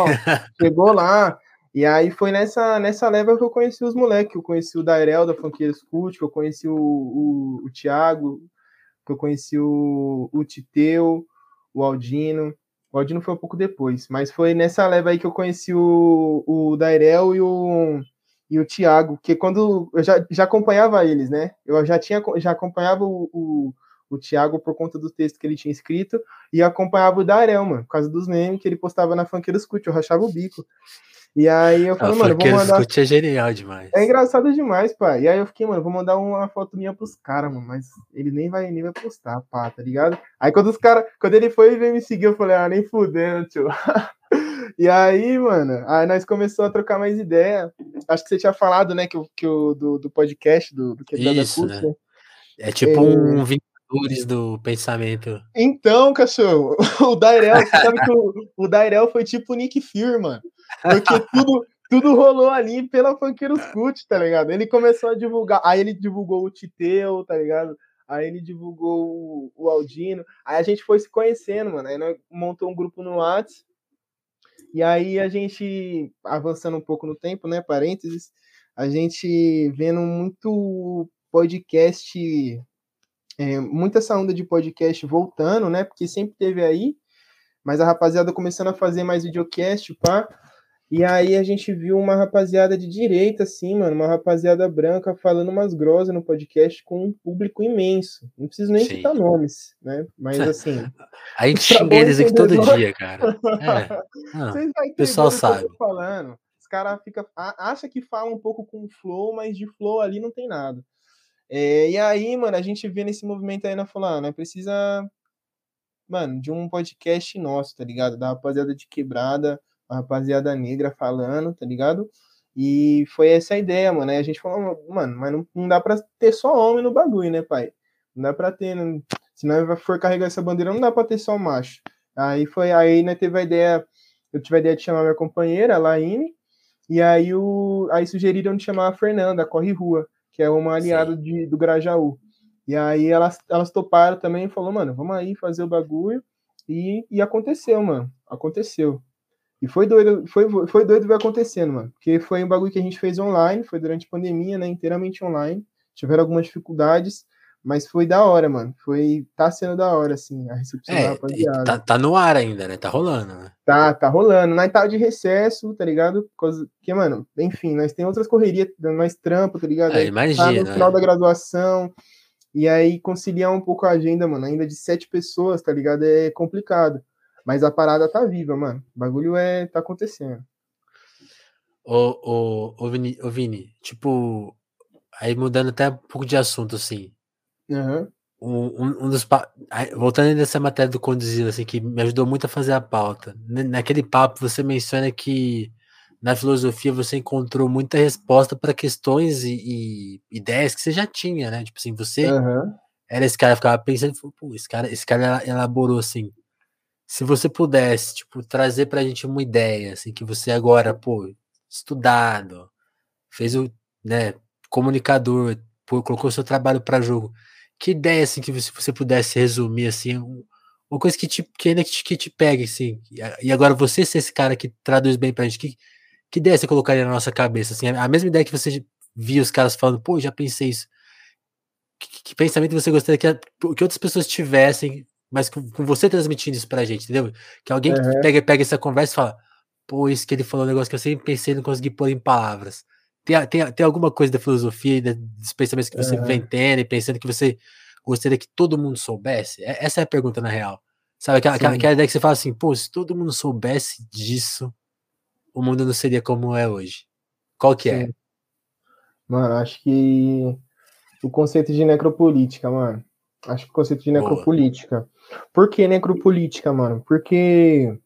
chegou lá. E aí foi nessa, nessa leva que eu conheci os moleques. Eu conheci o Dairel da Funkeiros Cult, que eu conheci o, o, o Thiago, que eu conheci o, o Titeu, o Aldino. O Aldino foi um pouco depois, mas foi nessa leva aí que eu conheci o, o Dairel e o, e o Thiago, que quando eu já, já acompanhava eles, né? Eu já tinha já acompanhava o, o, o Thiago por conta do texto que ele tinha escrito e acompanhava o Dairel, mano, por causa dos memes que ele postava na Funkeiros Cult, eu rachava o bico. E aí eu falei, ah, mano, vou mandar. é genial demais. É engraçado demais, pai. E aí eu fiquei, mano, vou mandar uma foto minha pros caras, mano, mas ele nem vai, nem vai postar, pá, tá ligado? Aí quando os caras, quando ele foi e veio me seguir, eu falei, ah, nem fudendo, tio. e aí, mano, aí nós começamos a trocar mais ideia. Acho que você tinha falado, né, que, que o do, do podcast, do, do Quebrada Isso, né? É tipo é... um Vingadores do pensamento. Então, cachorro, o Dairel, você sabe que o, o Dairel foi tipo o Nick Fury, mano. Porque tudo, tudo rolou ali pela Funkeiros Cult, tá ligado? Ele começou a divulgar, aí ele divulgou o Titeu, tá ligado? Aí ele divulgou o, o Aldino, aí a gente foi se conhecendo, mano. Aí nós montou um grupo no Whats. E aí a gente, avançando um pouco no tempo, né? Parênteses, a gente vendo muito podcast, é, muita essa onda de podcast voltando, né? Porque sempre teve aí, mas a rapaziada começando a fazer mais videocast, pá. E aí a gente viu uma rapaziada de direita, assim, mano, uma rapaziada branca falando umas grosas no podcast com um público imenso. Não preciso nem Sim. citar nomes, né? Mas assim. a gente xinga eles aqui todo dia, cara. É. Não, o pessoal sabe. falando. Os caras fica, acha que fala um pouco com flow, mas de flow ali não tem nada. É, e aí, mano, a gente vê nesse movimento aí na falando, né? Precisa, mano, de um podcast nosso, tá ligado? Da rapaziada de quebrada a rapaziada negra falando, tá ligado? E foi essa a ideia, mano. Aí a gente falou, mano, mas não, não dá pra ter só homem no bagulho, né, pai? Não dá pra ter. Não... Se nós for carregar essa bandeira, não dá pra ter só macho. Aí foi aí, né, teve a ideia. Eu tive a ideia de chamar minha companheira, a Laine, e aí, o, aí sugeriram de chamar a Fernanda, a Corre Rua, que é uma aliada de, do Grajaú. E aí elas, elas toparam também e falou, mano, vamos aí fazer o bagulho. E, e aconteceu, mano. Aconteceu. E foi doido, foi, foi doido ver acontecendo, mano. Porque foi um bagulho que a gente fez online, foi durante a pandemia, né? Inteiramente online. Tiveram algumas dificuldades, mas foi da hora, mano. Foi. Tá sendo da hora, assim, a recepção é, da rapaziada. Tá, tá, no ar ainda, né? Tá rolando, né? Tá, tá rolando. Na etapa de recesso, tá ligado? Porque, mano, enfim, nós tem outras correrias, mais trampo, tá ligado? É, imagina. Tá no final é. da graduação. E aí conciliar um pouco a agenda, mano, ainda de sete pessoas, tá ligado? É complicado. Mas a parada tá viva, mano. O bagulho é tá acontecendo. Ô, ô, ô, Vini, ô Vini, tipo, aí mudando até um pouco de assunto, assim. Uhum. Um, um, dos voltando nessa matéria do conduzido, assim, que me ajudou muito a fazer a pauta. Naquele papo você menciona que na filosofia você encontrou muita resposta para questões e, e, ideias que você já tinha, né? Tipo assim, você uhum. era esse cara ficava pensando, pô, esse cara, esse cara elaborou assim se você pudesse, tipo, trazer pra gente uma ideia, assim, que você agora, pô, estudado, fez o, né, comunicador, pô, colocou seu trabalho para jogo. Que ideia, assim, que você, você pudesse resumir, assim, uma coisa que, te, que ainda que te, que te pegue, assim, e agora você ser esse cara que traduz bem pra gente, que, que ideia você colocaria na nossa cabeça, assim, a mesma ideia que você via os caras falando, pô, já pensei isso. Que, que pensamento você gostaria que, que outras pessoas tivessem, mas com, com, você transmitindo isso pra gente, entendeu? Que alguém uhum. que pega, pega essa conversa e fala, pô, isso que ele falou é um negócio que eu sempre pensei e não consegui pôr em palavras. Tem, tem, tem alguma coisa da filosofia, dos pensamentos que você uhum. vem tendo e pensando que você gostaria que todo mundo soubesse? Essa é a pergunta, na real. Sabe, aquela, aquela, aquela ideia que você fala assim, pô, se todo mundo soubesse disso, o mundo não seria como é hoje. Qual que é? Sim. é? Mano, acho que o conceito de necropolítica, mano. Acho que o conceito de necropolítica. Boa. Por que necropolítica, mano? Porque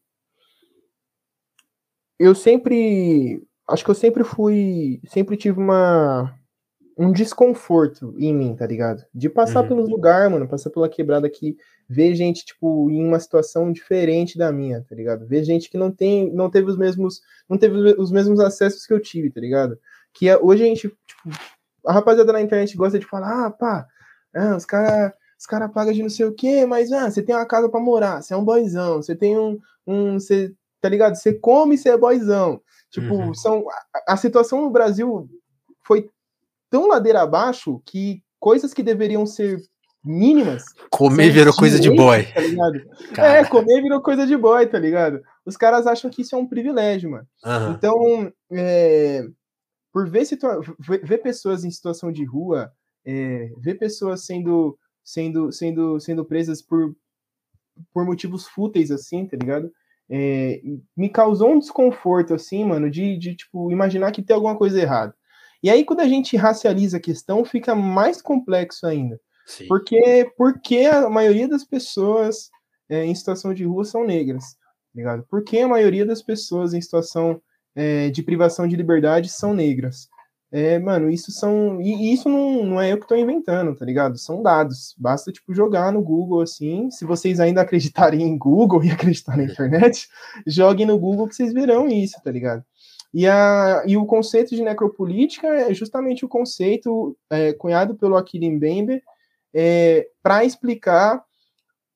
eu sempre. Acho que eu sempre fui. Sempre tive uma. Um desconforto em mim, tá ligado? De passar uhum. pelos lugares, mano, passar pela quebrada aqui, ver gente, tipo, em uma situação diferente da minha, tá ligado? Ver gente que não tem, não teve os mesmos, não teve os mesmos acessos que eu tive, tá ligado? que é, hoje a gente, tipo, a rapaziada na internet gosta de falar, ah, pá, ah, os caras os cara pagam de não sei o quê, mas ah, você tem uma casa para morar, você é um boizão, você tem um, um você, tá ligado? Você come, você é boizão. Tipo, uhum. são, a, a situação no Brasil foi tão ladeira abaixo que coisas que deveriam ser mínimas. Comer virou coisa de boy. Tá é, comer virou coisa de boy, tá ligado? Os caras acham que isso é um privilégio, mano. Uhum. Então, é, por ver, ver pessoas em situação de rua, é, ver pessoas sendo, sendo, sendo, sendo presas por, por motivos fúteis, assim, tá ligado? É, me causou um desconforto, assim, mano, de, de, tipo, imaginar que tem alguma coisa errada. E aí, quando a gente racializa a questão, fica mais complexo ainda. Sim. Porque, porque a maioria das pessoas é, em situação de rua são negras, tá ligado? Porque a maioria das pessoas em situação é, de privação de liberdade são negras. É, mano, isso são. E isso não, não é eu que tô inventando, tá ligado? São dados. Basta, tipo, jogar no Google assim. Se vocês ainda acreditarem em Google e acreditar na internet, joguem no Google que vocês verão isso, tá ligado? E, a, e o conceito de necropolítica é justamente o conceito é, cunhado pelo Aquilim Bembe é, para explicar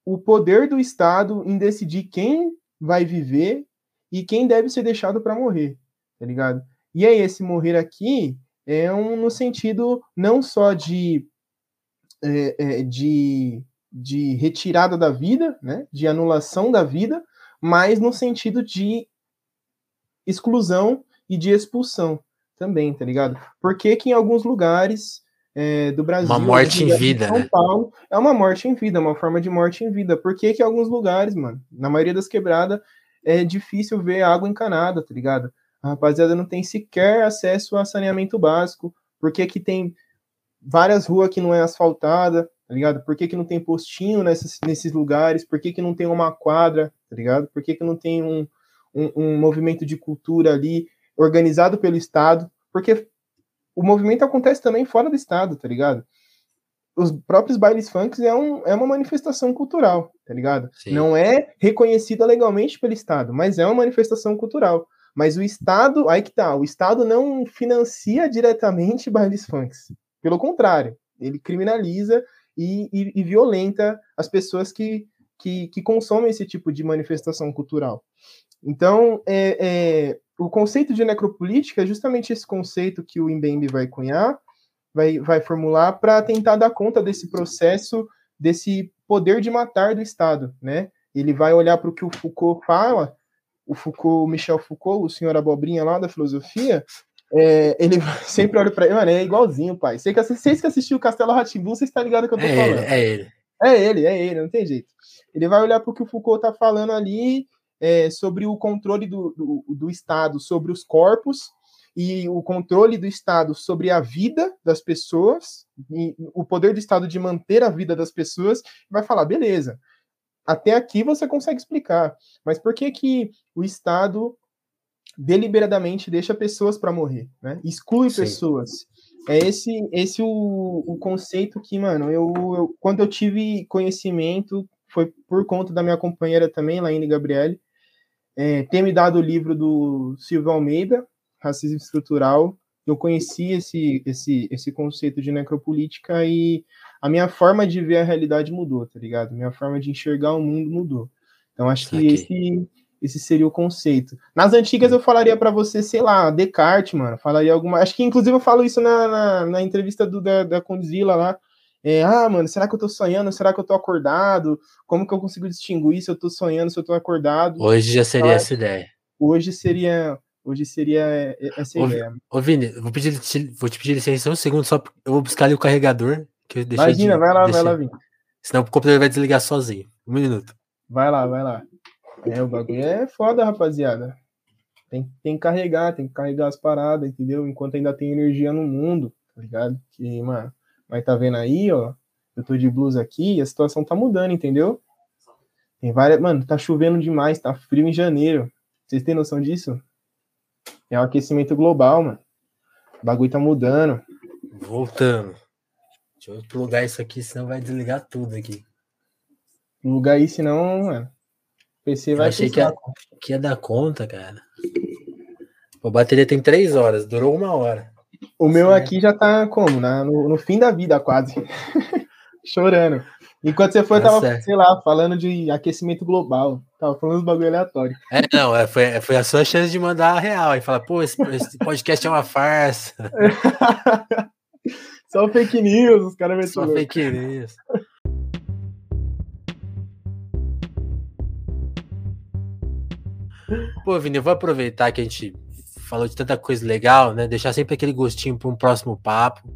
o poder do Estado em decidir quem vai viver e quem deve ser deixado para morrer, tá ligado? E aí, esse morrer aqui é um no sentido não só de, é, é, de, de retirada da vida, né, de anulação da vida, mas no sentido de exclusão e de expulsão também, tá ligado? Porque que em alguns lugares é, do Brasil. Uma morte em vida, São né? Paulo, é uma morte em vida, uma forma de morte em vida. Por que que em alguns lugares, mano, na maioria das quebradas, é difícil ver água encanada, tá ligado? A rapaziada não tem sequer acesso a saneamento básico, porque que tem várias ruas que não é asfaltada, tá ligado? Por que, que não tem postinho nessas, nesses lugares? Por que, que não tem uma quadra, tá ligado? Por que, que não tem um, um, um movimento de cultura ali organizado pelo Estado? Porque o movimento acontece também fora do Estado, tá ligado? os próprios bailes funk é, um, é uma manifestação cultural, tá ligado? Sim. Não é reconhecida legalmente pelo Estado, mas é uma manifestação cultural. Mas o Estado, aí que tá, o Estado não financia diretamente bailes funk. Pelo contrário, ele criminaliza e, e, e violenta as pessoas que, que, que, consomem esse tipo de manifestação cultural. Então, é, é, o conceito de necropolítica é justamente esse conceito que o Mbembe vai cunhar, vai, vai formular para tentar dar conta desse processo, desse poder de matar do Estado, né? Ele vai olhar para o que o Foucault fala, o Foucault, o Michel Foucault, o senhor abobrinha lá da filosofia, é, ele sempre olha para ele, mano, é igualzinho, pai. Vocês que, vocês que assistiu o Castelo Ratimbu, vocês estão ligados que eu tô é falando. Ele, é ele. É ele, é ele, não tem jeito. Ele vai olhar para o que o Foucault tá falando ali é, sobre o controle do, do, do Estado sobre os corpos e o controle do Estado sobre a vida das pessoas, e o poder do Estado de manter a vida das pessoas, vai falar, beleza, até aqui você consegue explicar, mas por que que o Estado deliberadamente deixa pessoas para morrer, né? Exclui Sim. pessoas. É esse esse o, o conceito que, mano, eu, eu, quando eu tive conhecimento foi por conta da minha companheira também, Laine Gabriele, é, ter me dado o livro do Silvio Almeida, Racismo Estrutural. Eu conheci esse, esse, esse conceito de necropolítica e a minha forma de ver a realidade mudou, tá ligado? Minha forma de enxergar o mundo mudou. Então acho que esse, esse seria o conceito. Nas antigas eu falaria para você, sei lá, Descartes, mano. Falaria alguma. Acho que inclusive eu falo isso na, na, na entrevista do, da, da Condzilla lá. É, ah, mano, será que eu tô sonhando? Será que eu tô acordado? Como que eu consigo distinguir se eu tô sonhando, se eu tô acordado? Hoje já seria essa ideia. Hoje seria. Hoje seria essa ô, ideia. Ô, Vini, vou, pedir, vou te pedir licença um segundo, só eu vou buscar ali o carregador. Que Imagina, de, vai lá, vai lá, Vini. Senão o computador vai desligar sozinho. Um minuto. Vai lá, vai lá. É, o bagulho é foda, rapaziada. Tem, tem que carregar, tem que carregar as paradas, entendeu? Enquanto ainda tem energia no mundo, tá ligado? Que, mano, mas tá vendo aí, ó? Eu tô de blusa aqui e a situação tá mudando, entendeu? Tem várias. Mano, tá chovendo demais, tá frio em janeiro. Vocês têm noção disso? É um aquecimento global, mano. O bagulho tá mudando. Voltando. Deixa eu plugar isso aqui, senão vai desligar tudo aqui. Plugar aí, senão. PC vai eu achei que ia, que ia dar conta, cara. A bateria tem três horas, durou uma hora. O meu aqui já tá como? Na, no, no fim da vida, quase. Chorando. Enquanto você foi, tá tava, certo. sei lá, falando de aquecimento global. Tava falando dos bagulho aleatório. É, não, é, foi, foi a sua chance de mandar a real e falar, pô, esse, esse podcast é uma farsa. Só fake news, os caras Só fake news. Pô, Vini, eu vou aproveitar que a gente falou de tanta coisa legal, né? Deixar sempre aquele gostinho para um próximo papo.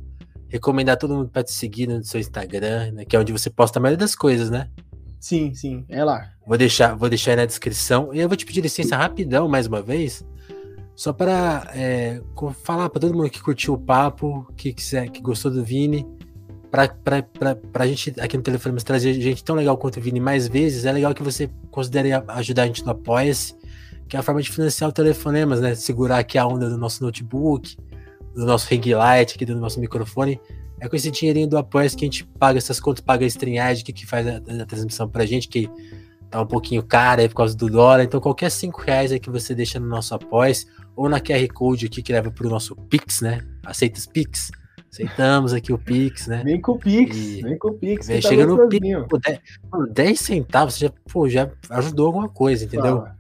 Recomendar todo mundo para te seguir no seu Instagram, né? Que é onde você posta a maioria das coisas, né? Sim, sim, é lá. Vou deixar, vou deixar aí na descrição. E eu vou te pedir licença rapidão, mais uma vez, só para é, falar para todo mundo que curtiu o papo, que quiser, que gostou do Vini, para a gente aqui no telefone trazer gente tão legal quanto o Vini mais vezes, é legal que você considere ajudar a gente no Apoia-se que é a forma de financiar o telefonemas, né? Segurar aqui a onda do nosso notebook, do nosso ring light, aqui do nosso microfone. É com esse dinheirinho do apoio que a gente paga essas contas, paga a StreamYard, que, que faz a, a, transmissão pra gente, que tá um pouquinho cara aí por causa do dólar. Então, qualquer 5 reais aí que você deixa no nosso apoio, ou na QR Code aqui que leva pro nosso Pix, né? Aceita os Pix? Aceitamos aqui o Pix, né? Vem com o Pix, e vem com o Pix. Vem, tá chega no Pix, pô, 10, 10 centavos, já, pô, já ajudou alguma coisa, entendeu? Fala.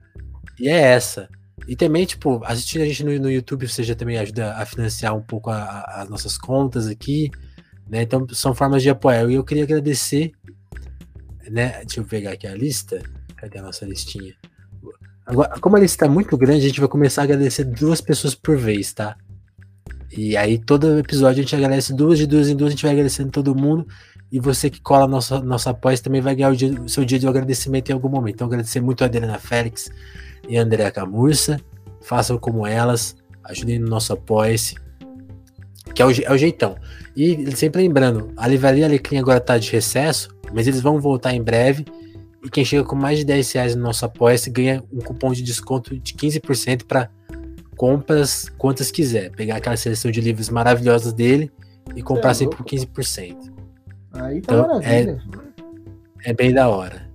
E é essa. E também, tipo, assistir a gente no, no YouTube, você já também ajuda a financiar um pouco a, a, as nossas contas aqui, né? Então, são formas de apoiar. E eu queria agradecer, né? Deixa eu pegar aqui a lista. Cadê a nossa listinha? Agora, como a lista é muito grande, a gente vai começar a agradecer duas pessoas por vez, tá? E aí, todo episódio a gente agradece duas, de duas em duas, a gente vai agradecendo todo mundo. E você que cola nosso, nosso apoio também vai ganhar o, dia, seu dia de agradecimento em algum momento. Então, agradecer muito a Adriana Félix, e Andréa Camurça. Façam como elas, ajudem no nosso apoio que é o, é o, jeitão. E sempre lembrando, a Livraria Alecrim agora está de recesso, mas eles vão voltar em breve. E quem chega com mais de 10 reais no nosso apoio ganha um cupom de desconto de 15% para compras quantas quiser. Pegar aquela seleção de livros maravilhosos dele e comprar é sempre por 15%. Aí tá então, é, é bem da hora.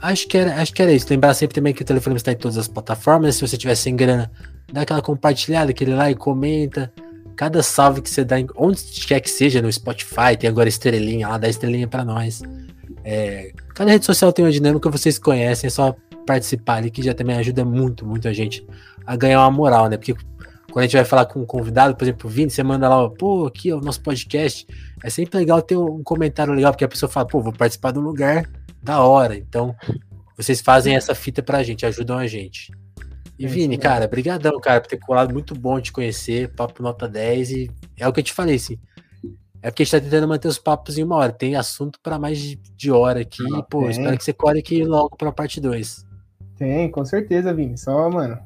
Acho que, era, acho que era isso. Lembrar sempre também que o telefone está em todas as plataformas. Se você tiver sem grana, dá aquela compartilhada, aquele lá e comenta. Cada salve que você dá, onde quer que seja, no Spotify, tem agora estrelinha lá, dá estrelinha para nós. É, cada rede social tem uma dinâmica que vocês conhecem, é só participar ali que já também ajuda muito, muito a gente a ganhar uma moral, né? Porque quando a gente vai falar com um convidado, por exemplo, o Vini, você manda lá, pô, aqui é o nosso podcast. É sempre legal ter um comentário legal, porque a pessoa fala, pô, vou participar do lugar da hora. Então, vocês fazem essa fita pra gente, ajudam a gente. E é Vini, cara, brigadão, cara, por ter colado, muito bom te conhecer, papo nota 10 e é o que eu te falei, assim, é porque a gente tá tentando manter os papos em uma hora, tem assunto para mais de, hora aqui, ah, pô, tem. espero que você colhe aqui logo pra parte 2. Tem, com certeza, Vini, só, mano,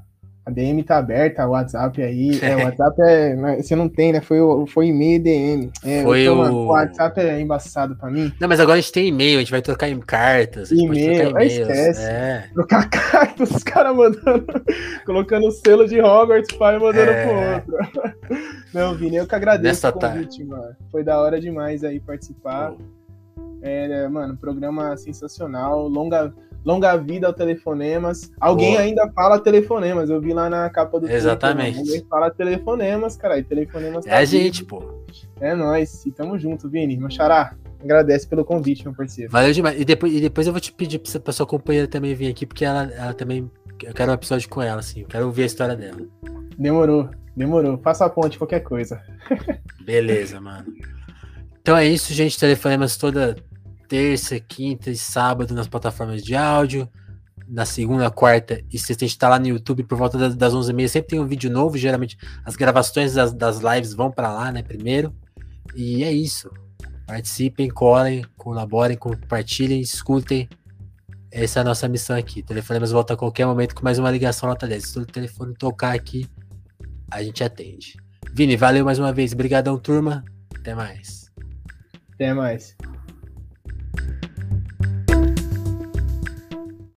a DM tá aberta, o WhatsApp aí. É, o WhatsApp é. Você não tem, né? Foi, foi e-mail e DM. É, foi então, o... o WhatsApp é embaçado pra mim. Não, mas agora a gente tem e-mail, a gente vai trocar em cartas. E-mail, esquece. É. Trocar cartas, os caras mandando, colocando o selo de Hogwarts, pai mandando é. pro outro. Não, Vini, eu que agradeço Nessa o convite, mano. Foi da hora demais aí participar. Pô. É, mano, programa sensacional, longa, longa vida ao Telefonemas. Alguém Boa. ainda fala Telefonemas, eu vi lá na capa do Exatamente. Twitter, alguém fala Telefonemas, cara, e Telefonemas É tá a gente, pô. É nóis, e tamo junto, Vini. Meu xará, agradece pelo convite, meu parceiro. Valeu demais. E depois, e depois eu vou te pedir pra, pra sua companheira também vir aqui, porque ela, ela também. Eu quero um episódio com ela, assim. Eu quero ouvir a história dela. Demorou, demorou. Faça a ponte, qualquer coisa. Beleza, mano. Então é isso, gente. Telefonemas toda terça, quinta e sábado nas plataformas de áudio. Na segunda, quarta e sexta a gente tá lá no YouTube por volta das, das 11h30. Sempre tem um vídeo novo. Geralmente as gravações das, das lives vão para lá, né? Primeiro. E é isso. Participem, colhem, colaborem, compartilhem, escutem. Essa é a nossa missão aqui. Telefonemas volta a qualquer momento com mais uma ligação nota 10. Se o telefone tocar aqui, a gente atende. Vini, valeu mais uma vez. Obrigadão, turma. Até mais. Até mais.